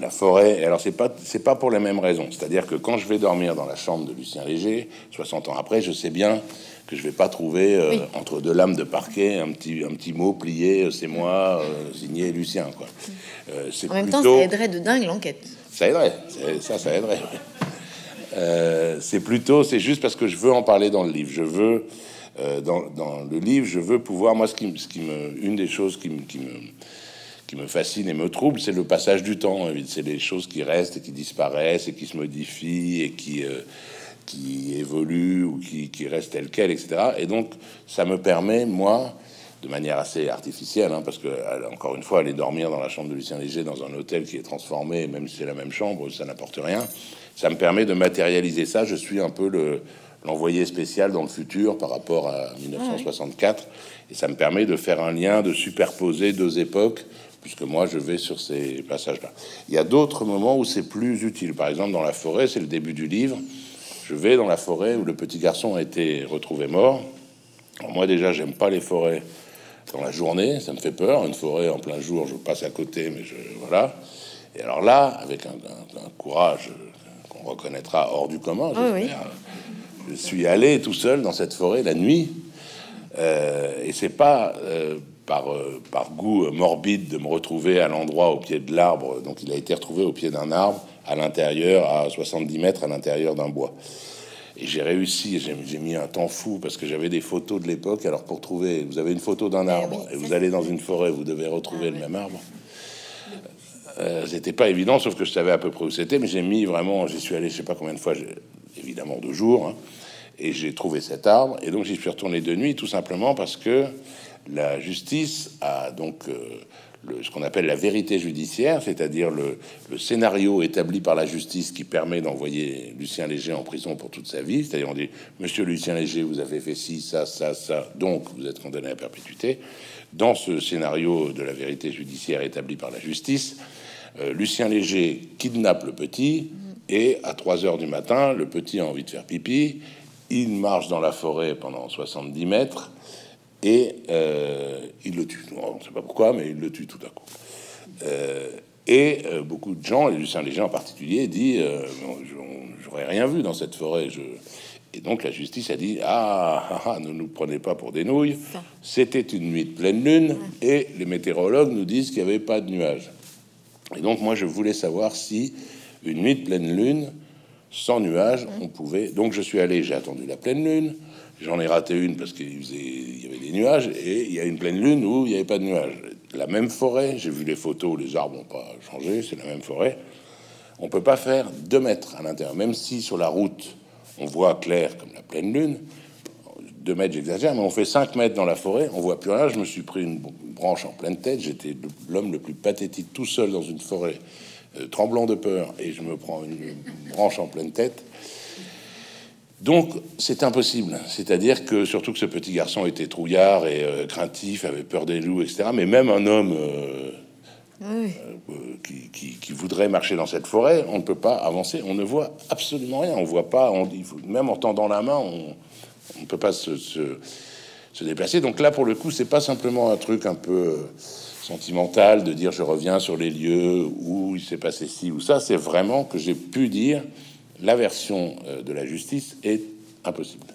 La forêt. Alors c'est pas c'est pas pour les mêmes raisons. C'est-à-dire que quand je vais dormir dans la chambre de Lucien Léger, 60 ans après, je sais bien que je vais pas trouver euh, entre deux lames de parquet un petit un petit mot plié, euh, c'est moi, euh, signé Lucien. Quoi. c'est en même temps, ça aiderait de dingue l'enquête. Ça aiderait, ça, ça aiderait. c'est plutôt, c'est juste parce que je veux en parler dans le livre. Je veux dans, dans, le livre, je veux pouvoir moi ce qui, ce qui me, une des choses qui me, qui me qui me fascine et me trouble, c'est le passage du temps. C'est les choses qui restent et qui disparaissent et qui se modifient et qui, euh, qui évoluent ou qui, qui restent telles quelles, etc. Et donc, ça me permet, moi, de manière assez artificielle, hein, parce que encore une fois, aller dormir dans la chambre de Lucien Léger dans un hôtel qui est transformé, même si c'est la même chambre, ça n'apporte rien. Ça me permet de matérialiser ça. Je suis un peu le l'envoyé spécial dans le futur par rapport à 1964, et ça me permet de faire un lien, de superposer deux époques, puisque moi je vais sur ces passages-là. Il y a d'autres moments où c'est plus utile. Par exemple, dans la forêt, c'est le début du livre. Je vais dans la forêt où le petit garçon a été retrouvé mort. moi déjà, j'aime pas les forêts dans la journée, ça me fait peur. Une forêt en plein jour, je passe à côté, mais je voilà. Et alors là, avec un, courage qu'on reconnaîtra hors du commun, je suis allé tout seul dans cette forêt la nuit. Euh, et c'est pas euh, par, euh, par goût morbide de me retrouver à l'endroit au pied de l'arbre. Donc il a été retrouvé au pied d'un arbre à l'intérieur, à 70 mètres à l'intérieur d'un bois. Et j'ai réussi, j'ai mis un temps fou parce que j'avais des photos de l'époque. Alors pour trouver, vous avez une photo d'un eh arbre et vous allez dans une forêt, vous devez retrouver ah le même arbre. Euh, c'était pas évident, sauf que je savais à peu près où c'était, mais j'ai mis vraiment, j'y suis allé, je sais pas combien de fois, évidemment deux jours, hein, et j'ai trouvé cet arbre, et donc j'y suis retourné de nuit, tout simplement parce que la justice a donc euh, ce qu'on appelle la vérité judiciaire, c'est-à-dire le, scénario établi par la justice qui permet d'envoyer Lucien Léger en prison pour toute sa vie. C'est-à-dire on dit, Monsieur Lucien Léger, vous avez fait ci, ça, ça, ça, donc vous êtes condamné à perpétuité. Dans ce scénario de la vérité judiciaire établi par la justice, euh, Lucien Léger kidnappe le petit et à 3 heures du matin, le petit a envie de faire pipi. Il marche dans la forêt pendant 70 mètres et euh, il le tue. On ne sait pas pourquoi, mais il le tue tout à coup. Euh, et euh, beaucoup de gens, et Lucien Léger en particulier, dit J'aurais rien vu dans cette forêt. Je... Et donc la justice a dit ah, ah, ah, ne nous prenez pas pour des nouilles. C'était une nuit de pleine lune et les météorologues nous disent qu'il n'y avait pas de nuages. Et donc moi je voulais savoir si une nuit de pleine lune sans nuages, on pouvait. Donc je suis allé, j'ai attendu la pleine lune. J'en ai raté une parce qu'il y avait des nuages et il y a une pleine lune où il n'y avait pas de nuages. La même forêt, j'ai vu les photos, les arbres n'ont pas changé, c'est la même forêt. On peut pas faire deux mètres à l'intérieur, même si sur la route on voit clair comme la pleine lune. Deux mètres, j'exagère, mais on fait 5 mètres dans la forêt, on voit plus rien. Je me suis pris une branche en pleine tête. J'étais l'homme le plus pathétique tout seul dans une forêt, euh, tremblant de peur, et je me prends une branche en pleine tête. Donc c'est impossible. C'est-à-dire que surtout que ce petit garçon était trouillard et euh, craintif, avait peur des loups, etc. Mais même un homme euh, euh, qui, voudrait marcher dans cette forêt, on ne peut pas avancer. On ne voit absolument rien. On voit pas. On, même en tendant la main, on ne peut pas se, se, déplacer. Donc là, pour le coup, c'est pas simplement un truc un peu sentimental de dire je reviens sur les lieux où il s'est passé ci ou ça. C'est vraiment que j'ai pu dire la version euh, de la justice est impossible.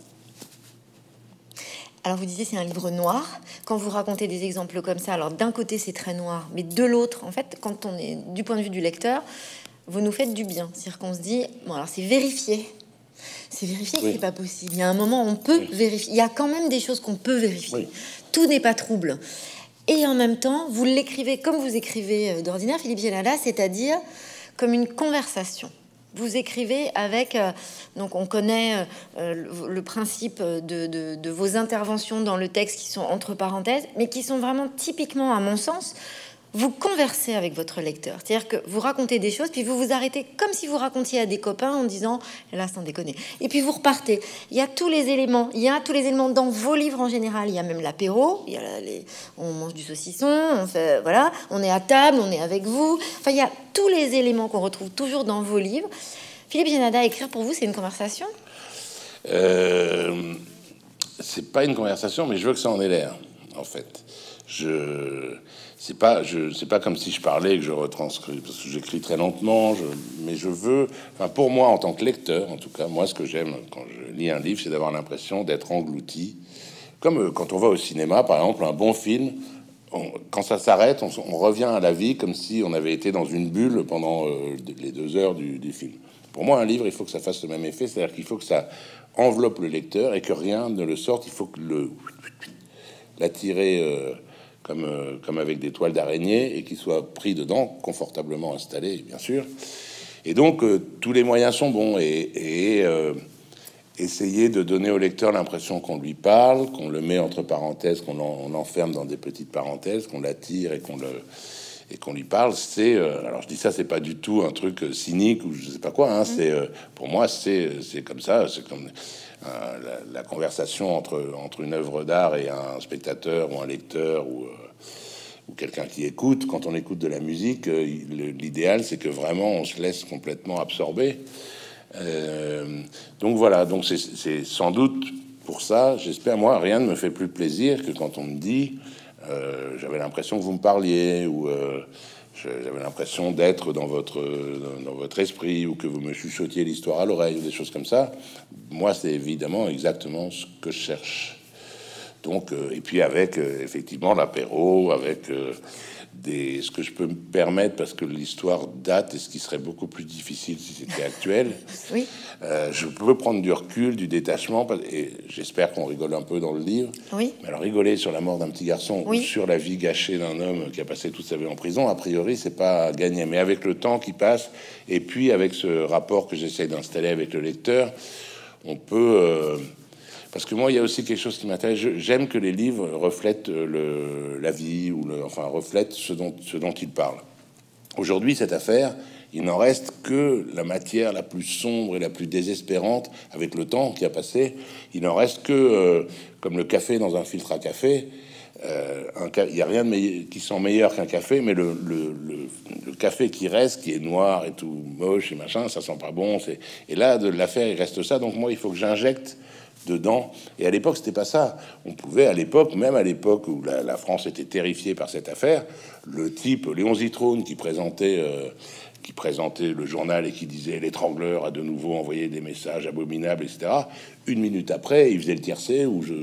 Alors vous disiez c'est un livre noir. Quand vous racontez des exemples comme ça, alors d'un côté c'est très noir, mais de l'autre, en fait, quand on est du point de vue du lecteur, vous nous faites du bien. C'est-à-dire qu'on se dit, bon alors c'est vérifié. C'est vérifié que c'est pas possible. Il y a un moment on peut vérifier. Il y a quand même des choses qu'on peut vérifier. Tout n'est pas trouble. Et en même temps, vous l'écrivez comme vous écrivez euh, d'ordinaire, Philippe Gélala, c'est-à-dire comme une conversation. Vous écrivez avec, euh, donc on connaît euh, le, principe de, vos interventions dans le texte qui sont entre parenthèses, mais qui sont vraiment typiquement, à mon sens, vous conversez avec votre lecteur. C'est-à-dire que vous racontez des choses, puis vous vous arrêtez comme si vous racontiez à des copains en disant, là, sans déconner. Et puis vous repartez. Il y a tous les éléments. Il y a tous les éléments dans vos livres en général. Il y a même l'apéro. Il y a les... On mange du saucisson. On voilà. On est à table. On est avec vous. Enfin, il y a tous les éléments qu'on retrouve toujours dans vos livres. Philippe Génada, écrire pour vous, c'est une conversation? Euh, C'est pas une conversation, mais je veux que ça en ait l'air, en fait. Je c'est pas je c'est pas comme si je parlais et que je retranscris parce que j'écris très lentement je, mais je veux enfin pour moi en tant que lecteur en tout cas moi ce que j'aime quand je lis un livre c'est d'avoir l'impression d'être englouti. Comme euh, quand on va au cinéma par exemple un bon film quand ça s'arrête on, revient à la vie comme si on avait été dans une bulle pendant euh, les deux heures du, film. Pour moi un livre il faut que ça fasse le même effet c'est à dire qu'il faut que ça enveloppe le lecteur et que rien ne le sorte il faut que le l'attirer euh, comme, euh, comme avec des toiles d'araignée et qui soit pris dedans, confortablement installé, bien sûr. Et donc, euh, tous les moyens sont bons. Et, et, euh, essayer de donner au lecteur l'impression qu'on lui parle, qu'on le met entre parenthèses, qu'on enferme dans des petites parenthèses, qu'on l'attire et qu'on le et qu'on lui parle, c'est euh, alors je dis ça, c'est pas du tout un truc cynique ou je sais pas quoi. Hein, mmh. C'est euh, pour moi, c'est c'est comme ça, c'est comme la, conversation entre entre une œuvre d'art et un spectateur ou un lecteur ou ou quelqu'un qui écoute. Quand on écoute de la musique, l'idéal c'est que vraiment on se laisse complètement absorber. donc voilà, donc c'est sans doute pour ça, j'espère moi, rien ne me fait plus plaisir que quand on me dit euh, j'avais l'impression que vous me parliez ou euh, j'avais l'impression d'être dans votre dans votre esprit ou que vous me chuchotiez l'histoire à l'oreille ou des choses comme ça. Moi, c'est évidemment exactement ce que je cherche. Donc, euh, et puis avec effectivement l'apéro, avec des, ce que je peux me permettre parce que l'histoire date et ce qui serait beaucoup plus difficile si c'était actuel. Oui. Euh, je peux prendre du recul, du détachement et j'espère qu'on rigole un peu dans le livre. Oui. Mais alors rigoler sur la mort d'un petit garçon ou sur la vie gâchée d'un homme qui a passé toute sa vie en prison, a priori, c'est pas gagné. Mais avec le temps qui passe et puis avec ce rapport que j'essaie d'installer avec le lecteur, on peut euh, parce que moi, il y a aussi quelque chose qui m'intéresse. J'aime que les livres reflètent le, la vie ou le, enfin reflètent ce dont, ils parlent. Aujourd'hui, cette affaire, il n'en reste que la matière la plus sombre et la plus désespérante avec le temps qui a passé. Il n'en reste que, euh, comme le café dans un filtre à café, euh, il n'y a rien de qui sent meilleur qu'un café, mais le, le, le, café qui reste, qui est noir et tout moche et machin, ça sent pas bon. Et là, de l'affaire, il reste ça. Donc moi, il faut que j'injecte Et à l'époque, c'était pas ça. On pouvait, à l'époque, même à l'époque où la, France était terrifiée par cette affaire, le type Léon Zitrone qui présentait, euh, qui présentait le journal et qui disait l'étrangleur a de nouveau envoyé des messages abominables, etc. Une minute après, il faisait le tiercé où je,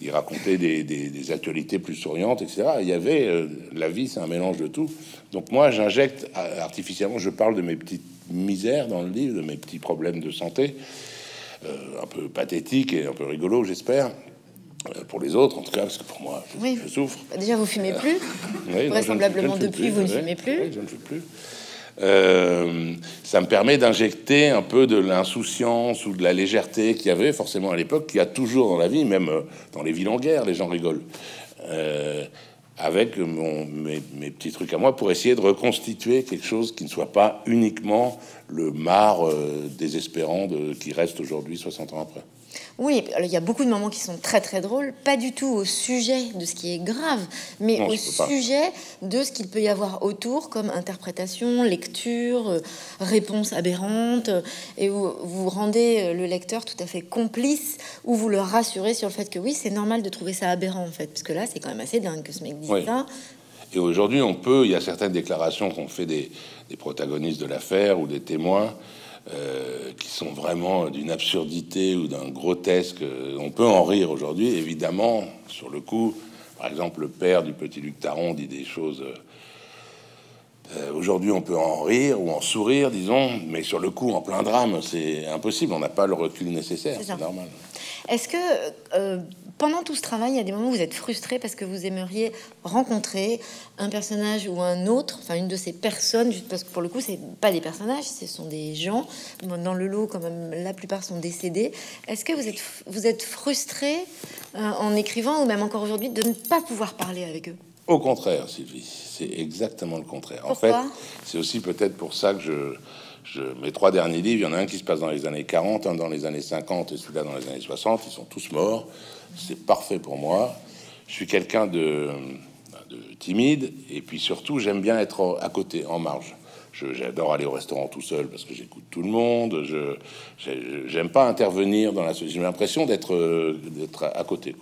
il, racontait des, actualités plus souriantes, etc. Il y avait euh, la vie, c'est un mélange de tout. Donc moi, j'injecte artificiellement, je parle de mes petites misères dans le livre, de mes petits problèmes de santé. Euh, un peu pathétique et un peu rigolo, j'espère. Euh, pour les autres, en tout cas, parce que pour moi, je, souffre. Bah, déjà, vous fumez plus. Vraisemblablement, depuis, vous ne fumez plus. je ne fais plus. Euh, ça me permet d'injecter un peu de l'insouciance ou de la légèreté qu'il y avait forcément à l'époque, qu'il y a toujours dans la vie, même dans les villes en guerre, les gens rigolent. Avec mes, petits trucs à moi pour essayer de reconstituer quelque chose qui ne soit pas uniquement le mar euh, désespérant qui reste aujourd'hui 60 ans après. Oui, il y a beaucoup de moments qui sont très très drôles, pas du tout au sujet de ce qui est grave, mais au sujet de ce qu'il peut y avoir autour comme interprétation, lecture, euh, réponse aberrante, et où vous rendez euh, le lecteur tout à fait complice, ou vous le rassurez sur le fait que oui, c'est normal de trouver ça aberrant en fait, parce que là, c'est quand même assez dingue que ce mec dise ça. Et aujourd'hui, on peut, il y a certaines déclarations qu'on fait des, protagonistes de l'affaire ou des témoins euh, qui sont vraiment d'une absurdité ou d'un grotesque. On peut en rire aujourd'hui, évidemment, sur le coup. Par exemple, le père du petit Luc Taron dit des choses. Euh, aujourd'hui, on peut en rire ou en sourire, disons, mais sur le coup, en plein drame, c'est impossible. On n'a pas le recul nécessaire. C'est normal. Est-ce que euh, pendant tout ce travail, il y a des moments où vous êtes frustré parce que vous aimeriez rencontrer un personnage ou un autre, enfin une de ces personnes, parce que pour le coup, c'est pas des personnages, ce sont des gens. Dans le lot, quand même, la plupart sont décédés. Est-ce que vous êtes, vous êtes frustré euh, en écrivant, ou même encore aujourd'hui, de ne pas pouvoir parler avec eux? Au contraire, Sylvie, c'est exactement le contraire. en fait, c'est aussi peut-être pour ça que je mes trois derniers livres, il y en a un qui se passe dans les années 40, un dans les années 50 et celui-là dans les années 60. Ils sont tous morts. C'est parfait pour moi. Je suis quelqu'un de, timide et puis surtout, j'aime bien être à côté, en marge. J'adore aller au restaurant tout seul parce que j'écoute tout le monde. Je j'aime pas intervenir dans la société. J'ai l'impression d'être d'être à côté.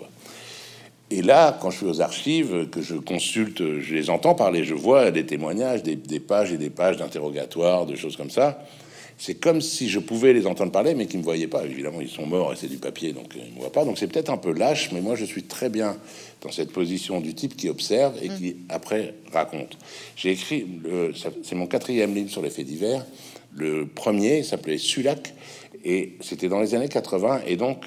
Et là, quand je suis aux archives, que je consulte, je les entends parler, je vois des témoignages, des, pages et des pages d'interrogatoires, de choses comme ça. C'est comme si je pouvais les entendre parler, mais qu'ils me voyaient pas. Évidemment, ils sont morts et c'est du papier, donc ils me voient pas. Donc c'est peut-être un peu lâche, mais moi je suis très bien dans cette position du type qui observe et qui après raconte. J'ai écrit, c'est mon quatrième livre sur les faits divers. Le premier s'appelait Sulac et c'était dans les années 80 et donc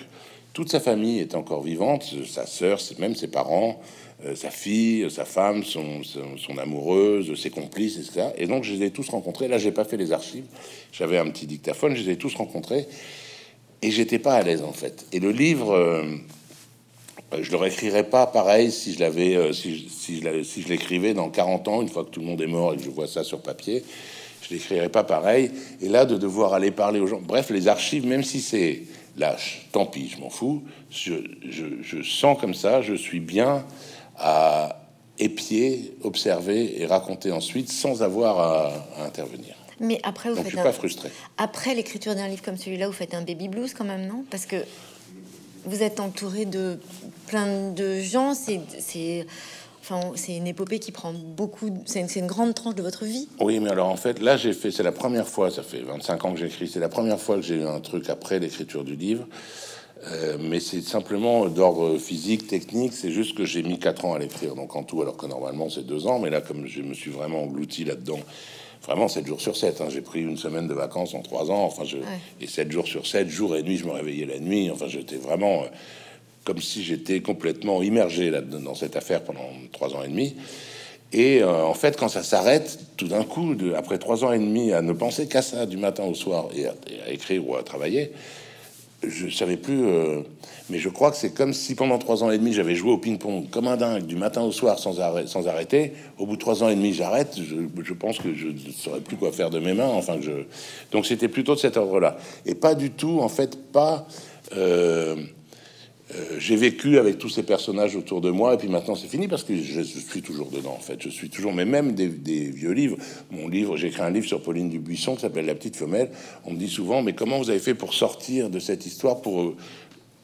toute sa famille est encore vivante, sa sœur, même ses parents, euh, sa fille, sa femme, son, amoureuse, ses complices, etc. Et donc je les ai tous rencontrés. Là, j'ai pas fait les archives. J'avais un petit dictaphone. Je les ai tous rencontrés. et j'étais pas à l'aise en fait. Et le livre, euh, je le réécrirais pas pareil si je l'avais, euh, si, si je l'écrivais dans 40 ans, une fois que tout le monde est mort et que je vois ça sur papier, je l'écrirais pas pareil. Et là, de devoir aller parler aux gens, bref, les archives, même si c'est lâche, tant pis, je m'en fous. Je, je, je, sens comme ça, je suis bien à épier, observer et raconter ensuite sans avoir à, à intervenir. Mais après, vous Donc, faites je suis un- pas frustré. Après l'écriture d'un livre comme celui-là, vous faites un baby blues quand même, non? Parce que vous êtes entouré de plein de gens. C'est, c'est, enfin, c'est une épopée qui prend beaucoup. C'est une, c'est une grande tranche de votre vie. Oui, mais alors en fait, là, j'ai fait, c'est la première fois, ça fait 25 ans que j'écris, c'est la première fois que j'ai eu un truc après l'écriture du livre. Euh, mais c'est simplement d'ordre physique, technique, c'est juste que j'ai mis 4 ans à l'écrire, donc en tout, alors que normalement c'est 2 ans, mais là, comme je me suis vraiment englouti là-dedans, vraiment 7 jours sur 7, hein, j'ai pris une semaine de vacances en 3 ans, enfin, je, et 7 jours sur 7, jour et nuit, je me réveillais la nuit, enfin, j'étais vraiment euh, comme si j'étais complètement immergé là dans cette affaire pendant 3 ans et demi. Et euh, en fait, quand ça s'arrête, tout d'un coup, après trois ans et demi, à ne penser qu'à ça du matin au soir et à, écrire ou à travailler, je savais plus. euh, mais je crois que c'est comme si pendant trois ans et demi, j'avais joué au ping-pong comme un dingue du matin au soir sans arrêt, sans arrêter. Au bout de trois ans et demi, j'arrête. Je, pense que je ne saurais plus quoi faire de mes mains. Enfin, je. Donc c'était plutôt de cet ordre-là, et pas du tout, en fait, pas. euh, j'ai vécu avec tous ces personnages autour de moi et puis maintenant c'est fini parce que je, suis toujours dedans en fait. Je suis toujours mais même des, vieux livres. Mon livre j'ai écrit un livre sur Pauline Dubuisson qui s'appelle La petite femelle. On me dit souvent mais comment vous avez fait pour sortir de cette histoire pour euh,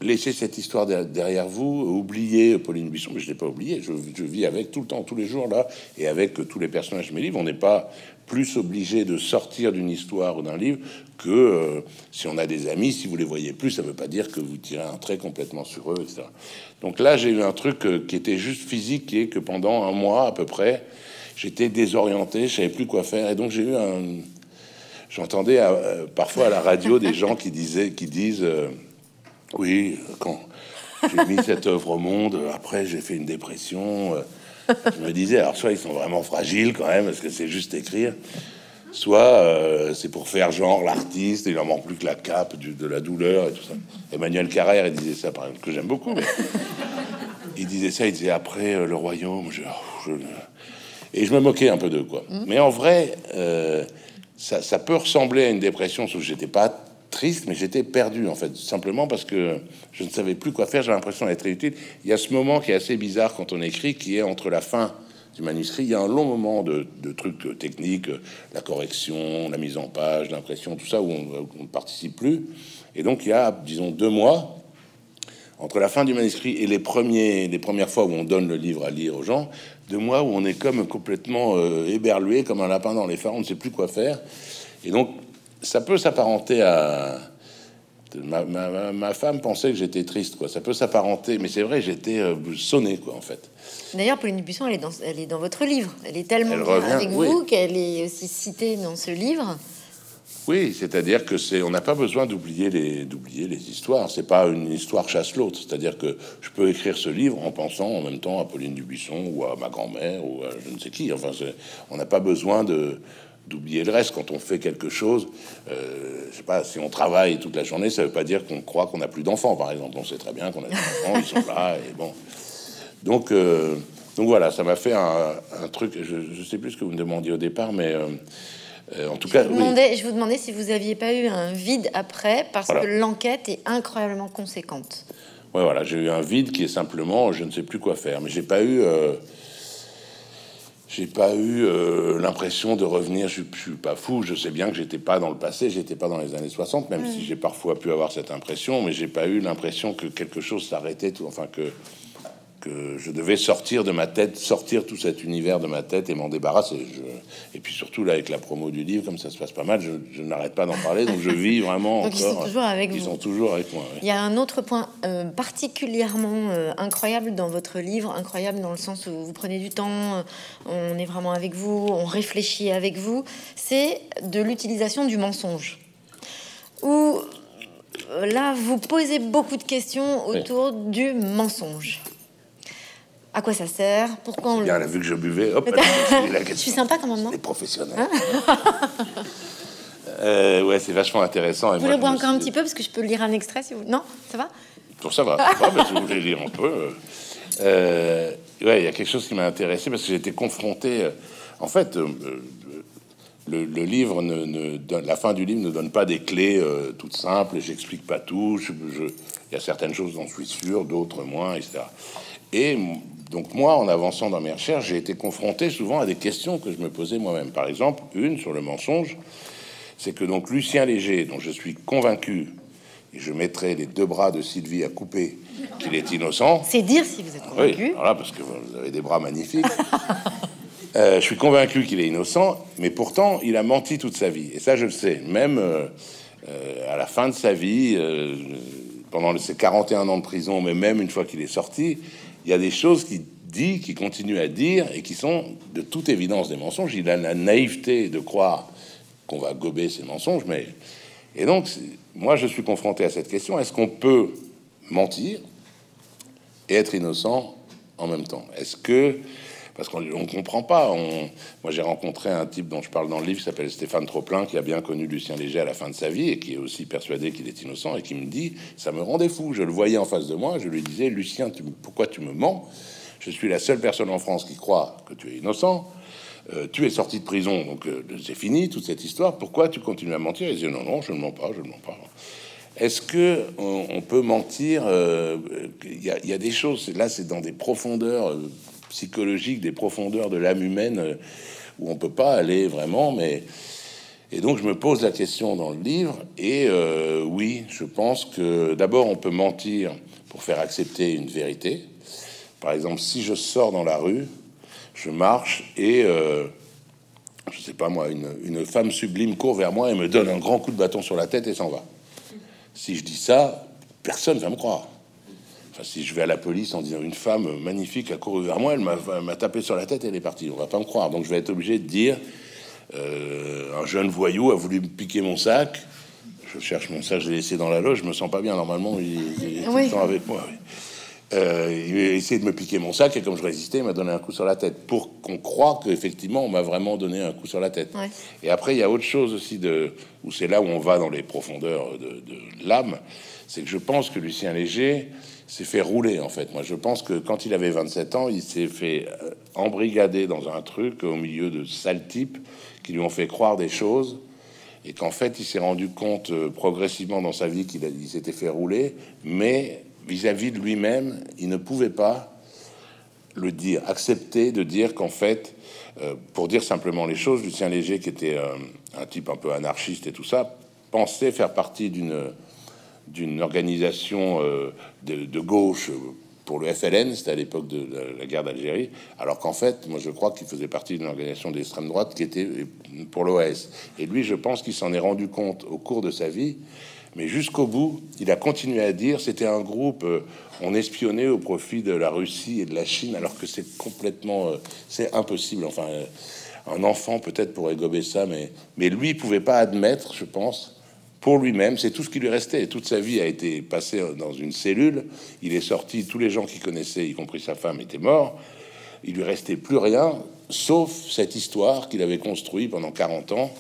laisser cette histoire de- derrière vous oublier Pauline Dubuisson? Mais je l'ai pas oublié je, je vis avec tout le temps tous les jours là et avec euh, tous les personnages de mes livres. On n'est pas plus obligé de sortir d'une histoire ou d'un livre que euh, si on a des amis, si vous les voyez plus, ça veut pas dire que vous tirez un trait complètement sur eux, etc. Donc là, j'ai eu un truc euh, qui était juste physique, qui est que pendant un mois à peu près, j'étais désorienté, je savais plus quoi faire, et donc j'ai eu un, j'entendais euh, parfois à la radio des gens qui disaient, qui disent, oui, quand j'ai mis cette œuvre au monde, après j'ai fait une dépression. je me disais, alors soit ils sont vraiment fragiles quand même, parce que c'est juste écrire, soit euh, c'est pour faire genre l'artiste, et il en manque plus que la cape du- de la douleur et tout ça. Emmanuel Carrère, il disait ça, par exemple, que j'aime beaucoup, mais il disait ça, il disait après euh, le royaume, je, je- et je me moquais un peu d'eux, quoi. Mais en vrai, euh, ça, ça peut ressembler à une dépression, sauf que j'étais pas triste, mais j'étais perdu en fait, simplement parce que je ne savais plus quoi faire. J'avais l'impression d'être inutile. Il y a ce moment qui est assez bizarre quand on écrit, qui est entre la fin du manuscrit. Il y a un long moment de, trucs euh, techniques, euh, la correction, la mise en page, l'impression, tout ça où on on ne participe plus. Et donc il y a, disons, deux mois entre la fin du manuscrit et les premiers, les premières fois où on donne le livre à lire aux gens, deux mois où on est comme complètement euh, éberlué, comme un lapin dans les phares, on ne sait plus quoi faire. Et donc, ça peut s'apparenter à. Ma, ma- ma- ma femme pensait que j'étais triste, quoi. Ça peut s'apparenter, mais c'est vrai, j'étais euh, sonné, quoi, en fait. D'ailleurs, Pauline Dubuisson, elle est dans, elle est dans votre livre. Elle est tellement Elle revient, avec oui. vous qu'elle est aussi citée dans ce livre. Oui, c'est-à-dire que c'est, on n'a pas besoin d'oublier les, d'oublier les histoires. C'est pas une histoire chasse l'autre. C'est-à-dire que je peux écrire ce livre en pensant en même temps à Pauline Dubuisson ou à ma grand-mère ou à je ne sais qui. Enfin, on n'a pas besoin de d'oublier le reste quand on fait quelque chose. Euh, je sais pas, si on travaille toute la journée, ça veut pas dire qu'on croit qu'on n'a plus d'enfants, par exemple. On sait très bien qu'on a des enfants, ils sont là et bon. Donc, euh, donc voilà, ça m'a fait un, un truc. Je, je sais plus ce que vous me demandiez au départ, mais euh, en tout cas, Je vous, oui. demandais, je vous demandais si vous aviez pas eu un vide après, parce Voilà. que l'enquête est incroyablement conséquente. Ouais, voilà, j'ai eu un vide qui est simplement, je ne sais plus quoi faire. Mais j'ai pas eu, j'ai pas eu euh, l'impression de revenir. Je, je suis pas fou. Je sais bien que j'étais pas dans le passé, j'étais pas dans les années 60, même si j'ai parfois pu avoir cette impression. Mais j'ai pas eu l'impression que quelque chose s'arrêtait, tout, enfin que que je devais sortir de ma tête, sortir tout cet univers de ma tête et m'en débarrasser. Je- Et puis surtout là, avec la promo du livre, comme ça se passe pas mal, je, je n'arrête pas d'en parler, donc je vis vraiment Donc, ils sont encore. toujours avec Ils vous. sont toujours avec moi. oui. Il y a un autre point euh, particulièrement euh, incroyable dans votre livre, incroyable dans le sens où vous prenez du temps, euh, on est vraiment avec vous, on réfléchit avec vous, c'est de l'utilisation du mensonge. Où là, vous posez beaucoup de questions Oui. autour du mensonge. À quoi ça sert? Pourquoi on le... Bien, elle a vu que je buvais, hop, elle la Je suis sympa quand même, non? Les professionnels. Euh, ouais, c'est vachement intéressant. Vous voulez boire encore un petit peu parce que je peux lire un extrait si vous. Non, ça va? Pour ça va. Ça va si vous voulez lire un peu. Euh, ouais, il y a quelque chose qui m'a intéressé parce que j'ai été confronté. En fait, euh, le, le, livre ne, ne donne, la fin du livre ne donne pas des clés euh, toutes simples. J'explique pas tout. Je, je, il y a certaines choses dont je suis sûr, d'autres moins, etc. Et donc moi, en avançant dans mes recherches, j'ai été confronté souvent à des questions que je me posais moi-même. Par exemple, une sur le mensonge, c'est que donc Lucien Léger, dont je suis convaincu, et je mettrai les deux bras de Sylvie à couper, qu'il est innocent. C'est dire si vous êtes convaincu. Oui, voilà, parce que vous avez des bras magnifiques. euh, je suis convaincu qu'il est innocent, mais pourtant, il a menti toute sa vie. Et ça, je le sais. Même euh, euh, à la fin de sa vie, pendant ses 41 ans de prison, mais même une fois qu'il est sorti, il y a des choses qu'il dit, qu'il continue à dire, et qui sont de toute évidence des mensonges. Il a la naïveté de croire qu'on va gober ces mensonges, mais... Et donc, moi, je suis confronté à cette question. Est-ce qu'on peut mentir et être innocent en même temps? Est-ce que... Parce qu'on ne comprend pas. On... Moi, j'ai rencontré un type dont je parle dans le livre, qui s'appelle Stéphane Troplin, qui a bien connu Lucien Léger à la fin de sa vie et qui est aussi persuadé qu'il est innocent et qui me dit, ça me rendait fou. Je le voyais en face de moi, je lui disais, Lucien, tu... pourquoi tu me mens? Je suis la seule personne en France qui croit que tu es innocent. Euh, tu es sorti de prison, donc euh, c'est fini toute cette histoire. Pourquoi tu continues à mentir? Il dit non, non, je ne mens pas, je ne mens pas. Est-ce que on, peut mentir euh, Il y, a des choses. Là, c'est dans des profondeurs psychologiques, des profondeurs de l'âme humaine euh, où on peut pas aller vraiment. Mais et donc je me pose la question dans le livre. Et euh, oui, je pense que d'abord on peut mentir pour faire accepter une vérité. Par exemple, si je sors dans la rue je marche et euh, je sais pas moi, une, une, femme sublime court vers moi et me donne un grand coup de bâton sur la tête et s'en va. Si je dis ça, personne va me croire. Enfin, si je vais à la police en disant une femme magnifique a couru vers moi, elle m'a tapé sur la tête, et elle est partie. On va pas me croire. Donc je vais être obligé de dire euh, un jeune voyou a voulu me piquer mon sac. Je cherche mon sac, je l'ai laissé dans la loge. Je me sens pas bien. Normalement, il, il est tout oui. le temps avec moi. Oui. Euh, il a essayé de me piquer mon sac et comme je résistais, il m'a donné un coup sur la tête pour qu'on croit qu'effectivement on m'a vraiment donné un coup sur la tête. Ouais. Et après, il y a autre chose aussi de où c'est là où on va dans les profondeurs de, de l'âme, c'est que je pense que Lucien Léger s'est fait rouler en fait. Moi, je pense que quand il avait 27 ans, il s'est fait embrigader dans un truc au milieu de sales types qui lui ont fait croire des choses et qu'en fait, il s'est rendu compte euh, progressivement dans sa vie qu'il s'était fait rouler, mais vis-à-vis -vis de lui-même, il ne pouvait pas le dire, accepter de dire qu'en fait, euh, pour dire simplement les choses, Lucien Léger, qui était euh, un type un peu anarchiste et tout ça, pensait faire partie d'une d'une organisation euh, de, gauche pour le FLN, c'était à l'époque de la, guerre d'Algérie, alors qu'en fait, moi je crois qu'il faisait partie d'une organisation d'extrême droite qui était pour l'OS. Et lui, je pense qu'il s'en est rendu compte au cours de sa vie mais jusqu'au bout, il a continué à dire c'était un groupe, euh, on espionnait au profit de la Russie et de la Chine, alors que c'est complètement, euh, c'est impossible. Enfin, euh, un enfant peut-être pourrait gober ça, mais, mais lui, il pouvait pas admettre, je pense, pour lui-même, c'est tout ce qui lui restait. Toute sa vie a été passée dans une cellule. Il est sorti, tous les gens qu'il connaissait, y compris sa femme, étaient morts. Il lui restait plus rien, sauf cette histoire qu'il avait construite pendant 40 ans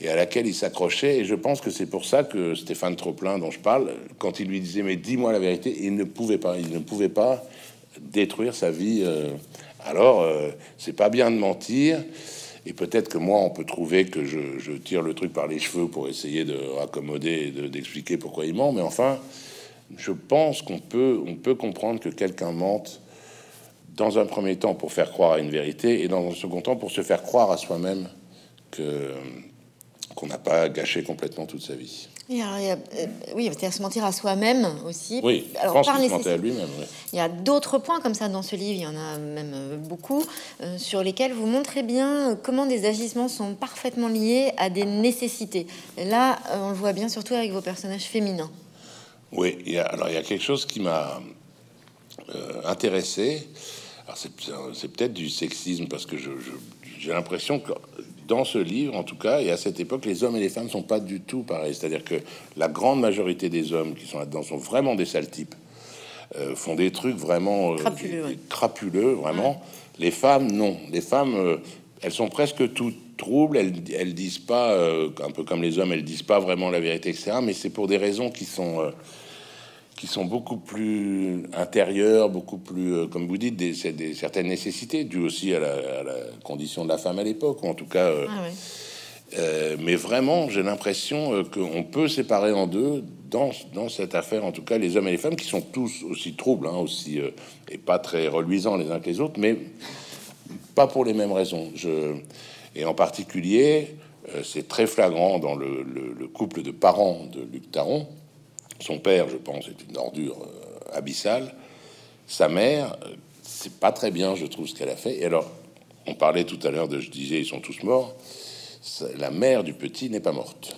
et à laquelle il s'accrochait. Et je pense que c'est pour ça que Stéphane Troplin, dont je parle, quand il lui disait mais dis-moi la vérité, il ne pouvait pas, il ne pouvait pas détruire sa vie. Euh, alors euh, c'est pas bien de mentir. Et peut-être que moi, on peut trouver que je, tire le truc par les cheveux pour essayer de raccommoder et d'expliquer de, pourquoi il ment. Mais enfin, je pense qu'on peut, on peut comprendre que quelqu'un mente dans un premier temps pour faire croire à une vérité et dans un second temps pour se faire croire à soi-même que qu'on n'a pas gâché complètement toute sa vie. Et alors, il y a, euh, oui, c'est-à-dire se mentir à soi-même aussi. Oui, alors, par nécessité. à lui-même. Oui. Il y a d'autres points comme ça dans ce livre, il y en a même euh, beaucoup, euh, sur lesquels vous montrez bien comment des agissements sont parfaitement liés à des nécessités. Et là, on le voit bien surtout avec vos personnages féminins. Oui, il y a, alors il y a quelque chose qui m'a intéressé. C'est peut-être du sexisme parce que j'ai l'impression que dans ce livre, en tout cas, et à cette époque, les hommes et les femmes sont pas du tout pareils. C'est-à-dire que la grande majorité des hommes qui sont là-dedans sont vraiment des sales types, euh, font des trucs vraiment euh, crapuleux, vraiment. Ouais. Les femmes, non. Les femmes, euh, elles sont presque toutes troubles. Elles, elles disent pas, un peu comme les hommes, elles disent pas vraiment la vérité, etc. Mais c'est pour des raisons qui sont qui sont beaucoup plus intérieures, beaucoup plus, euh, comme vous dites, des, des, certaines nécessités dues aussi à la, à la, condition de la femme à l'époque, ou en tout cas. Euh, ah euh, mais vraiment, j'ai l'impression qu'on peut séparer en deux dans, dans cette affaire, en tout cas, les hommes et les femmes qui sont tous aussi troubles, hein, aussi euh, et pas très reluisants les uns que les autres, mais pas pour les mêmes raisons. Je, et en particulier, c'est très flagrant dans le, le, le, couple de parents de Luc Taron. Son père, je pense, est une ordure euh, abyssale. Sa mère, euh, c'est pas très bien, je trouve, ce qu'elle a fait. Et alors, on parlait tout à l'heure de, je disais, ils sont tous morts. La mère du petit n'est pas morte.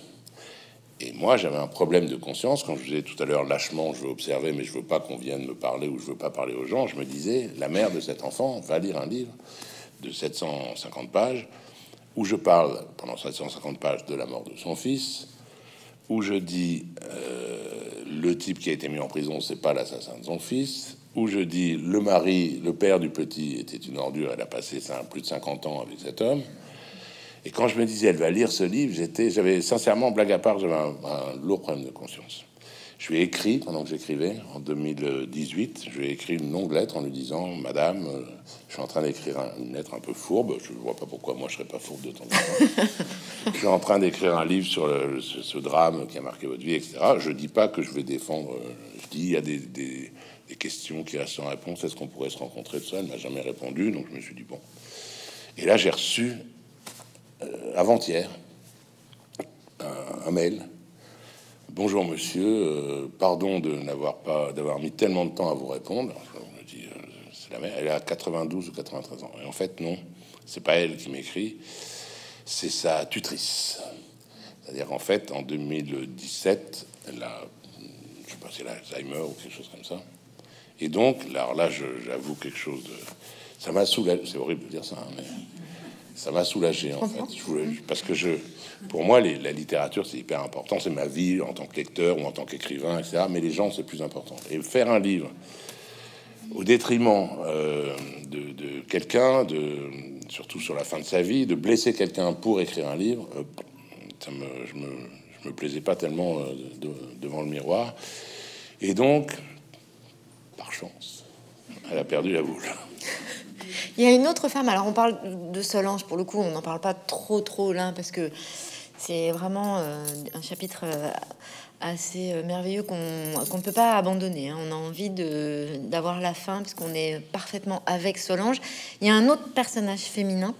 Et moi, j'avais un problème de conscience quand je disais tout à l'heure lâchement, je veux observer, mais je veux pas qu'on vienne me parler ou je veux pas parler aux gens. Je me disais, la mère de cet enfant va lire un livre de 750 pages où je parle pendant 750 pages de la mort de son fils, où je dis euh, le type qui a été mis en prison, c'est pas l'assassin de son fils, où je dis le mari, le père du petit était une ordure, elle a passé plus de 50 ans avec cet homme. Et quand je me disais elle va lire ce livre, j'avais sincèrement blague à part, j'avais un lourd problème de conscience. Je lui ai écrit pendant que j'écrivais en 2018. Je lui ai écrit une longue lettre en lui disant Madame, euh, je suis en train d'écrire une lettre un peu fourbe. Je ne vois pas pourquoi moi je serais pas fourbe de temps en temps. je suis en train d'écrire un livre sur le, ce, ce, drame qui a marqué votre vie, etc. Je dis pas que je vais défendre. Euh, je dis il y a des, des, des questions qui restent sans réponse. Est-ce qu'on pourrait se rencontrer de ça Elle m'a jamais répondu. Donc je me suis dit bon. Et là j'ai reçu euh, avant-hier un, un mail Bonjour monsieur, euh, pardon de n'avoir pas d'avoir mis tellement de temps à vous répondre. Me euh, c'est la mère, elle a 92 ou 93 ans. Et en fait, non, c'est pas elle qui m'écrit, c'est sa tutrice. C'est-à-dire en fait, en 2017, elle a, je sais pas, c'est l'Alzheimer ou quelque chose comme ça. Et donc, alors là, j'avoue quelque chose de, ça m'a soulagé. C'est horrible de dire ça, hein, mais ça m'a soulagé en fait. Je voulais, parce que je, pour moi, la littérature c'est hyper important. C'est ma vie en tant que lecteur ou en tant qu'écrivain, etc. Mais les gens c'est plus important. Et faire un livre au détriment euh, de, quelqu'un, surtout sur la fin de sa vie, de blesser quelqu'un pour écrire un livre, euh, ça me, je me, me plaisais pas tellement euh, de, devant le miroir. Et donc, par chance, elle a perdu la boule. Il y a une autre femme, alors on parle de Solange, pour le coup, on n'en parle pas trop trop là, parce que c'est vraiment euh, un chapitre euh, assez euh, merveilleux qu'on qu ne peut pas abandonner. Hein. On a envie d'avoir la fin, puisqu'on est parfaitement avec Solange. Il y a un autre personnage féminin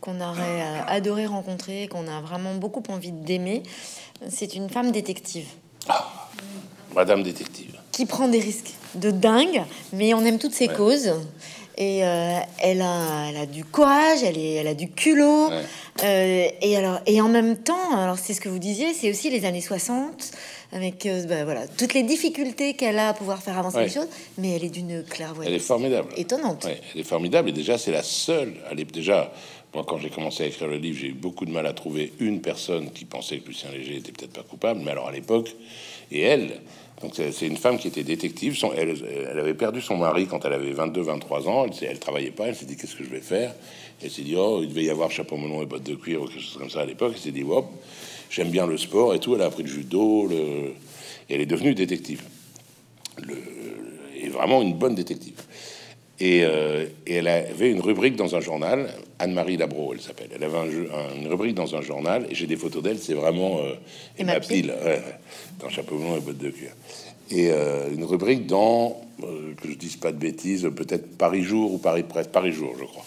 qu'on aurait adoré rencontrer, qu'on a vraiment beaucoup envie d'aimer. C'est une femme détective. Ah, Madame détective. Qui prend des risques de dingue, mais on aime toutes ses ouais. causes. Et euh, elle, a, elle a du courage, elle, est, elle a du culot. Ouais. Euh, et, alors, et en même temps, alors c'est ce que vous disiez, c'est aussi les années 60, avec euh, bah, voilà, toutes les difficultés qu'elle a à pouvoir faire avancer ouais. les choses, mais elle est d'une clairvoyance. Elle est formidable. Étonnante. Ouais, elle est formidable. Et déjà, c'est la seule. Elle est déjà. Moi, quand j'ai commencé à écrire le livre, j'ai eu beaucoup de mal à trouver une personne qui pensait que Lucien Léger était peut-être pas coupable. Mais alors, à l'époque, et elle, donc c'est une femme qui était détective. Son, elle, elle, avait perdu son mari quand elle avait 22-23 ans. Elle, elle travaillait pas. Elle s'est dit qu'est-ce que je vais faire? Elle s'est dit oh il devait y avoir chapeau melon et bottes de cuir ou quelque chose comme ça à l'époque. Elle s'est dit hop j'aime bien le sport et tout. Elle a appris le judo. Le... Et elle est devenue détective. Le... Et vraiment une bonne détective. Et, euh, et, elle avait une rubrique dans un journal, Anne-Marie Labro, elle s'appelle. Elle avait un jeu, un, une rubrique dans un journal, et j'ai des photos d'elle, c'est vraiment euh, et ma pile, ouais, dans chapeau blanc et bottes de cuir. Et euh, une rubrique dans, euh, que je dise pas de bêtises, peut-être Paris Jour ou Paris Presse, Paris Jour, je crois.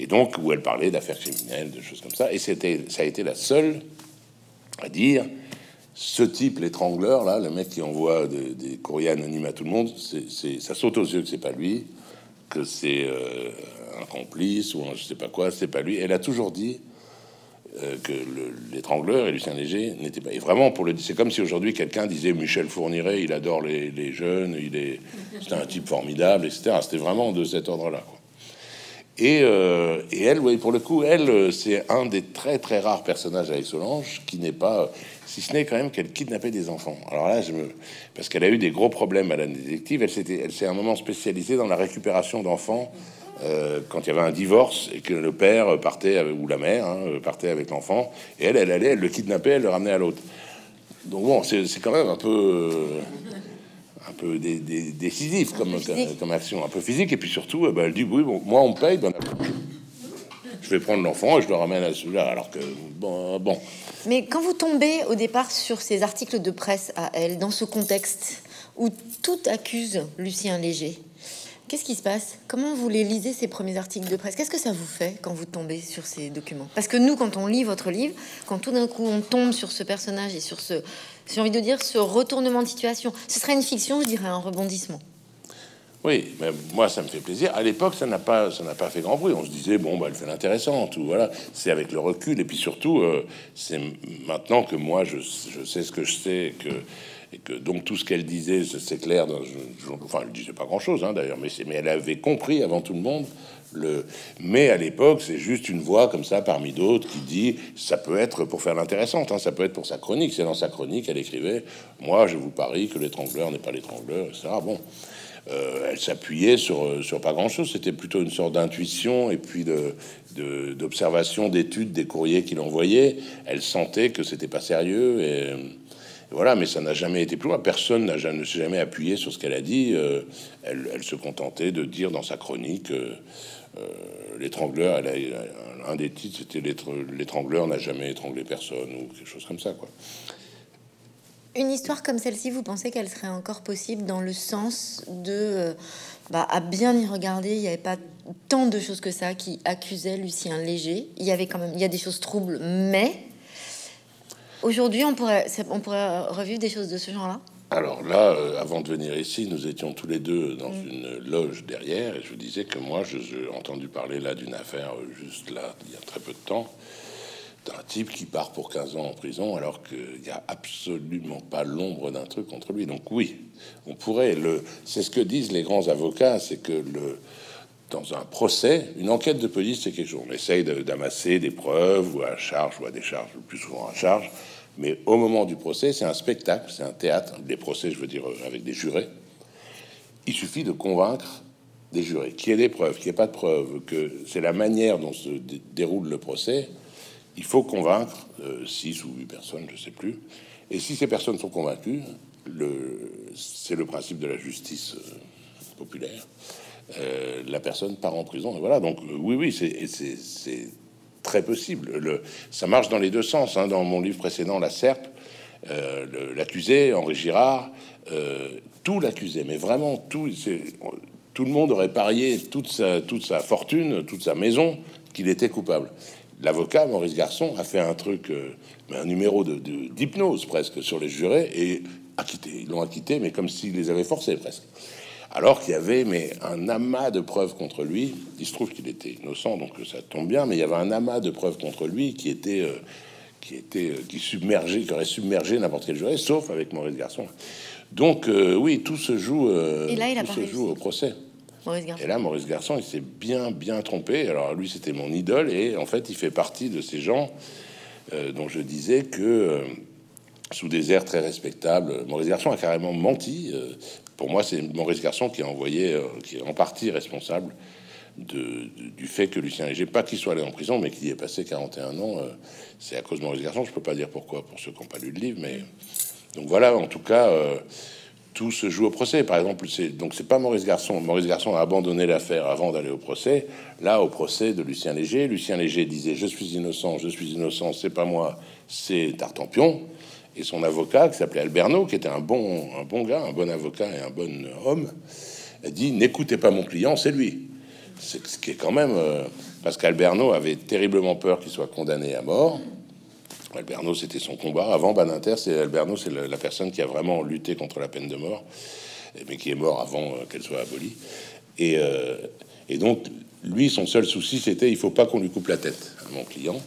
Et donc, où elle parlait d'affaires criminelles, de choses comme ça. Et c'était, ça a été la seule à dire ce type, l'étrangleur, là, le mec qui envoie de, des courriers anonymes à tout le monde, c'est, ça saute aux yeux que c'est pas lui que c'est euh, un complice ou un je sais pas quoi, c'est pas lui. Elle a toujours dit euh, que l'étrangleur et Lucien Léger n'étaient pas. Et vraiment, pour le c'est comme si aujourd'hui quelqu'un disait Michel Fourniret, il adore les, les jeunes, il est, c'est un type formidable, etc. C'était vraiment de cet ordre-là. Et, euh, et, elle, oui, pour le coup, elle, c'est un des très très rares personnages avec Solange qui n'est pas, si ce n'est quand même qu'elle kidnappait des enfants. Alors là, je me, parce qu'elle a eu des gros problèmes à la détective, elle s'était, elle s'est un moment spécialisée dans la récupération d'enfants euh, quand il y avait un divorce et que le père partait avec, ou la mère hein, partait avec l'enfant et elle, elle allait, elle le kidnappait, elle le ramenait à l'autre. Donc bon, c'est quand même un peu un peu décisif comme, comme, action, un peu physique. Et puis surtout, bah, elle dit oui, bon, moi on paye, ben, je vais prendre l'enfant et je le ramène à celui-là. Alors que bon, bon. Mais quand vous tombez au départ sur ces articles de presse à elle, dans ce contexte où tout accuse Lucien Léger, Qu'est-ce qui se passe? Comment vous les lisez ces premiers articles de presse? Qu'est-ce que ça vous fait quand vous tombez sur ces documents? Parce que nous, quand on lit votre livre, quand tout d'un coup on tombe sur ce personnage et sur ce, j'ai envie de dire, ce retournement de situation, ce serait une fiction, je dirais un rebondissement. Oui, mais moi ça me fait plaisir. À l'époque, ça n'a pas, ça n'a pas fait grand bruit. On se disait bon, bah, elle fait l'intéressante ou voilà. C'est avec le recul et puis surtout, euh, c'est maintenant que moi je, sais ce que je sais que et que donc tout ce qu'elle disait, c'est clair. Enfin, elle disait pas grand-chose hein, d'ailleurs, mais, elle avait compris avant tout le monde. Mais à l'époque, c'est juste une voix comme ça parmi d'autres qui dit ça peut être pour faire l'intéressante, hein, ça peut être pour sa chronique. C'est dans sa chronique, elle écrivait Moi, je vous parie que l'étrangleur n'est pas l'étrangleur, etc. Bon, euh, elle s'appuyait sur, sur pas grand chose. C'était plutôt une sorte d'intuition et puis de d'observation, d'études des courriers qu'il envoyait. Elle sentait que c'était pas sérieux et voilà, mais ça n'a jamais été plus loin. Personne n'a ne s'est jamais appuyé sur ce qu'elle a dit. Euh, elle, se contentait de dire dans sa chronique euh, euh, l'étrangleur. Un des titres, c'était l'étrangleur n'a jamais étranglé personne ou quelque chose comme ça, quoi. Une histoire comme celle-ci, vous pensez qu'elle serait encore possible dans le sens de, bah, à bien y regarder, il n'y avait pas tant de choses que ça qui accusaient Lucien Léger. Il y avait quand même, il y a des choses troubles, mais Aujourd'hui, on pourrait, on pourrait revivre des choses de ce genre-là? Alors là, euh, avant de venir ici, nous étions tous les deux dans mm. une loge derrière, et je disais que moi, je j'ai entendu parler là d'une affaire euh, juste là, il y a très peu de temps, d'un type qui part pour 15 ans en prison, alors qu'il n'y a absolument pas l'ombre d'un truc contre lui. Donc oui, on pourrait le. C'est ce que disent les grands avocats, c'est que le dans un procès, une enquête de police, c'est quelque chose. On essaye d'amasser des preuves ou à charge ou à des charges, le plus souvent à charge. Mais au moment du procès, c'est un spectacle, c'est un théâtre. Des procès, je veux dire, euh, avec des jurés. Il suffit de convaincre des jurés, qu'il y ait des preuves, qu'il n'y ait pas de preuves, que c'est la manière dont se déroule le procès. Il faut convaincre euh, six ou huit personnes, je sais plus. Et si ces personnes sont convaincues, c'est le principe de la justice euh, populaire. la personne part en prison. Voilà, donc oui, oui, c'est très possible. Le, ça marche dans les deux sens. Hein. Dans mon livre précédent, La Serpe, euh, l'accusé, Henri Girard, euh, tout l'accusé, mais vraiment tout. Tout le monde aurait parié toute sa fortune, toute sa maison, qu'il était coupable. L'avocat Maurice Garçon a fait un truc, euh, un numéro de d'hypnose presque sur les jurés et acquitté. Ils l'ont acquitté, mais comme s'il les avait forcés presque alors qu'il y avait mais un amas de preuves contre lui. Il se trouve qu'il était innocent, donc ça tombe bien, mais il y avait un amas de preuves contre lui qui était euh, qui était euh, qui submergeait, qui aurait submergé n'importe quel juré, sauf avec Maurice Garçon. Donc euh, oui, tout se joue, là, tout se joue au procès. Et là, Maurice Garçon, il s'est bien bien trompé. Alors lui, c'était mon idole, et en fait, il fait partie de ces gens dont je disais que sous des airs très respectables. Maurice Garçon a carrément menti pour moi, c'est Maurice Garçon qui a envoyé, euh, qui est en partie responsable du fait que Lucien Léger, pas qu'il soit allé en prison, mais qu'il y ait passé 41 ans. Euh, c'est à cause de Maurice Garçon. Je peux pas dire pourquoi pour ceux qui n'ont pas lu le livre, mais donc voilà. En tout cas, euh, tout se joue au procès. Par exemple, donc c'est pas Maurice Garçon. Maurice Garçon a abandonné l'affaire avant d'aller au procès. Là, au procès de Lucien Léger, Lucien Léger disait je suis innocent, je suis innocent, c'est pas moi, c'est Tartampion et son avocat, qui s'appelait Alberno, qui était un bon, un bon gars, un bon avocat et un bon homme, a dit N'écoutez pas mon client, c'est lui. C'est ce qui est quand même. Euh, parce qu'Alberno avait terriblement peur qu'il soit condamné à mort. Alberno, c'était son combat. Avant Baninter, c'est Alberno, c'est la, personne qui a vraiment lutté contre la peine de mort, mais qui est mort avant euh, qu'elle soit abolie. Et, euh, et donc, lui, son seul souci, c'était il faut pas qu'on lui coupe la tête à mon client.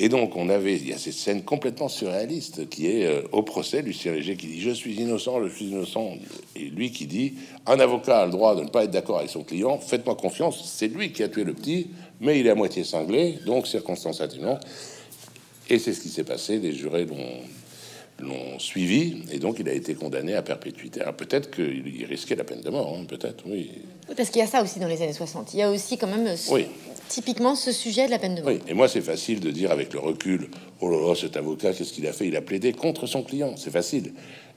Et donc, on avait, il y a cette scène complètement surréaliste qui est euh, au procès, Lucien Léger qui dit Je suis innocent, je suis innocent. Et lui qui dit Un avocat a le droit de ne pas être d'accord avec son client, faites-moi confiance, c'est lui qui a tué le petit, mais il est à moitié cinglé, donc circonstance atténuante. Et c'est ce qui s'est passé. Les jurés l'ont suivi et donc il a été condamné à perpétuité. Alors peut-être qu'il risquait la peine de mort, hein, peut-être, oui. Parce qu'il y a ça aussi dans les années 60. Il y a aussi quand même oui. typiquement ce sujet de la peine de mort. Oui, et moi c'est facile de dire avec le recul, oh là là, cet avocat, qu'est-ce qu'il a fait? Il a plaidé contre son client, c'est facile.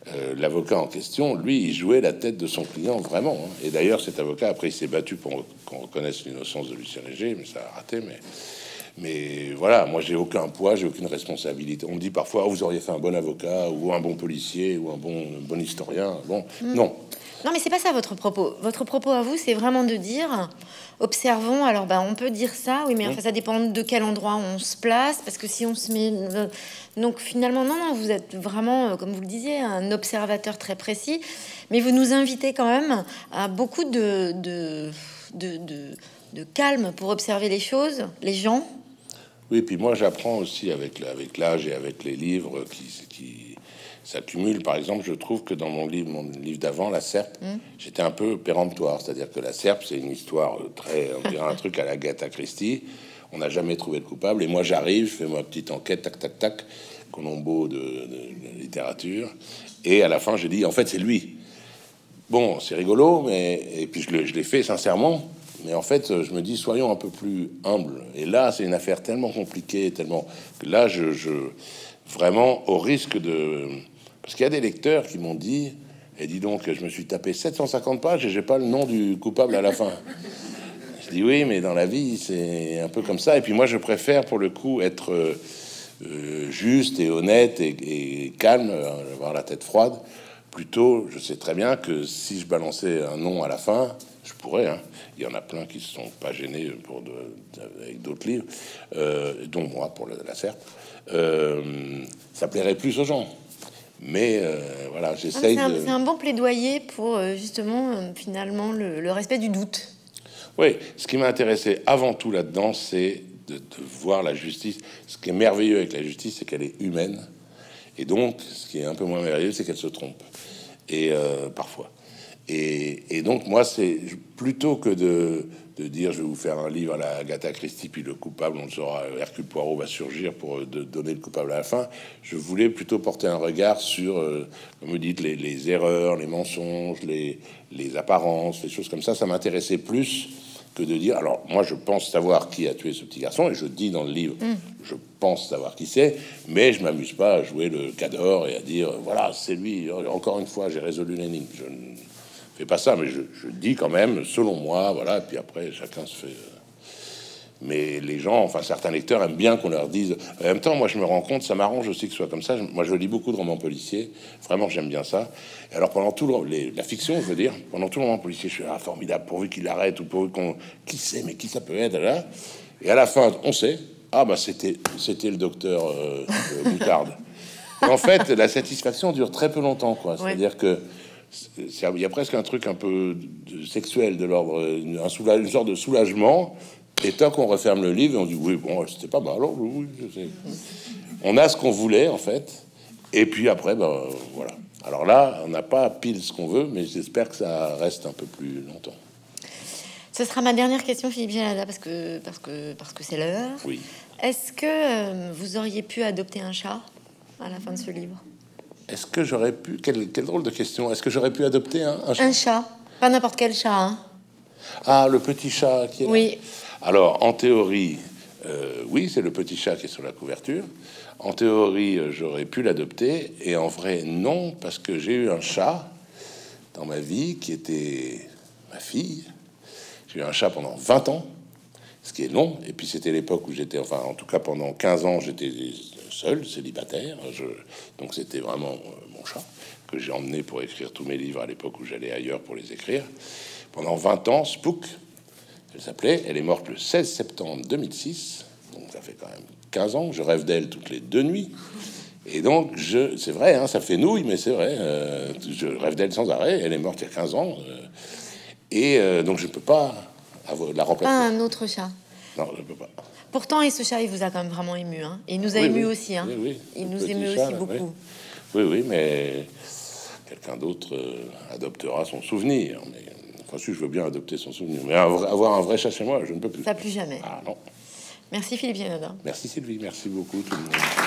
Euh, l'avocat en question, lui, il jouait la tête de son client vraiment. Hein. Et d'ailleurs, cet avocat, après, il s'est battu pour qu'on reconnaisse l'innocence de Lucien Léger, mais ça a raté. Mais mais voilà, moi j'ai aucun poids, j'ai aucune responsabilité. On me dit parfois, oh, vous auriez fait un bon avocat, ou un bon policier, ou un bon, bon historien. Bon, hmm. non. Non, mais c'est pas ça votre propos. Votre propos à vous, c'est vraiment de dire, observons. Alors, ben, on peut dire ça, oui, mais enfin, ça dépend de quel endroit on se place, parce que si on se met, euh, donc finalement, non, non, vous êtes vraiment, euh, comme vous le disiez, un observateur très précis, mais vous nous invitez quand même à beaucoup de, de, de, de calme pour observer les choses, les gens, oui, puis moi j'apprends aussi avec, avec l'âge et avec les livres qui, qui s'accumulent. Par exemple, je trouve que dans mon livre, mon livre d'avant, La Serpe, hmm. j'étais un peu péremptoire. C'est-à-dire que La Serpe, c'est une histoire très, on dirait un truc à la Agatha Christie. On n'a jamais trouvé de coupable. Et moi j'arrive, je fais ma petite enquête, tac, tac, tac, Colombo de, de, littérature. Et à la fin, je dis, en fait, c'est lui. Bon, c'est rigolo, mais et puis je l'ai fait sincèrement. Mais en fait, je me dis, soyons un peu plus humbles. Et là, c'est une affaire tellement compliquée, tellement que là, je, vraiment au risque de, parce qu'il y a des lecteurs qui m'ont dit, et dis donc, je me suis tapé 750 pages et j'ai pas le nom du coupable à la fin. Je dis oui, mais dans la vie, c'est un peu comme ça. Et puis moi, je préfère pour le coup être euh, juste et honnête et, et calme, euh, avoir la tête froide. Plutôt, je sais très bien que si je balançais un nom à la fin, je pourrais. Hein. Il y en a plein qui se sont pas gênés pour de, avec d'autres livres, euh, dont moi pour la, la serpe. Euh, ça plairait plus aux gens. Mais euh, voilà, ah, j'essaye. C'est un, bon plaidoyer pour justement finalement le, respect du doute. Oui, ce qui m'a intéressé avant tout là-dedans, c'est de, de, voir la justice. Ce qui est merveilleux avec la justice, c'est qu'elle est humaine. Et donc, ce qui est un peu moins merveilleux, c'est qu'elle se trompe. Et parfois. Et, donc, moi, c'est plutôt que de, dire je vais vous faire un livre à la Agatha Christie, puis le coupable, on le saura, Hercule Poirot va surgir pour euh, donner le coupable à la fin. Je voulais plutôt porter un regard sur, euh, comme vous dites, les, erreurs, les mensonges, les, apparences, les choses comme ça. Ça m'intéressait plus que de dire. Alors, moi, je pense savoir qui a tué ce petit garçon, et je dis dans le livre, mm. je pense savoir qui c'est, mais je m'amuse pas à jouer le cador et à dire voilà, c'est lui. Encore une fois, j'ai résolu l'énigme. Je pas ça, mais je, dis quand même, selon moi, voilà, et puis après, chacun se fait. Euh, mais les gens, enfin certains lecteurs aiment bien qu'on leur dise. En même temps, moi je me rends compte, ça m'arrange aussi que ce soit comme ça. Moi je lis beaucoup de romans policiers, vraiment j'aime bien ça. Et alors pendant tout le, la fiction, je veux dire, pendant tout le roman policier, je suis ah, formidable, pourvu qu'il arrête ou pourvu qu'on, qui sait, mais qui ça peut être là. Et à la fin, on sait, ah bah c'était c'était le docteur euh, en fait, la satisfaction dure très peu longtemps, quoi. C'est-à-dire que il y a presque un truc un peu sexuel de l'ordre, une, une sorte de soulagement. Et tant qu'on referme le livre, on dit oui, bon, c'était pas mal. Alors, oui, On a ce qu'on voulait en fait, et puis après, ben voilà. Alors là, on n'a pas pile ce qu'on veut, mais j'espère que ça reste un peu plus longtemps. Ce sera ma dernière question, Philippe Gélada, parce que parce que parce que c'est l'heure. Oui. Est-ce que euh, vous auriez pu adopter un chat à la fin de ce livre? Est-ce que j'aurais pu. Quelle, drôle de question. Est-ce que j'aurais pu adopter un, un, chat Un chat. Pas n'importe quel chat. Hein. Ah, le petit chat qui est là. Oui. Alors, en théorie, euh, oui, c'est le petit chat qui est sur la couverture. En théorie, euh, j'aurais pu l'adopter. Et en vrai, non, parce que j'ai eu un chat dans ma vie qui était ma fille. J'ai eu un chat pendant 20 ans, ce qui est long. Et puis, c'était l'époque où j'étais, enfin, en tout cas, pendant 15 ans, j'étais seul, célibataire. Je, donc c'était vraiment euh, mon chat que j'ai emmené pour écrire tous mes livres à l'époque où j'allais ailleurs pour les écrire. Pendant 20 ans, Spook, elle s'appelait. Elle est morte le 16 septembre 2006. Donc ça fait quand même 15 ans. Je rêve d'elle toutes les deux nuits. Et donc, je, c'est vrai, hein, ça fait nouille, mais c'est vrai. Euh, je rêve d'elle sans arrêt. Elle est morte il y a 15 ans. Euh, et donc, je peux pas avoir, la remplacer. un autre chat. Non, je peux pas. Pourtant, et ce chat, il vous a quand même vraiment ému. Hein. Il nous a ému aussi. Hein. il nous émeut aussi beaucoup. Oui, oui, mais quelqu'un d'autre euh, adoptera son souvenir. Mais enfin, si je veux bien adopter son souvenir, mais avoir un vrai chat chez moi, je ne peux plus. Ça plus jamais. Ah non. Merci Philippe Yanada. Merci Sylvie, merci beaucoup tout le monde.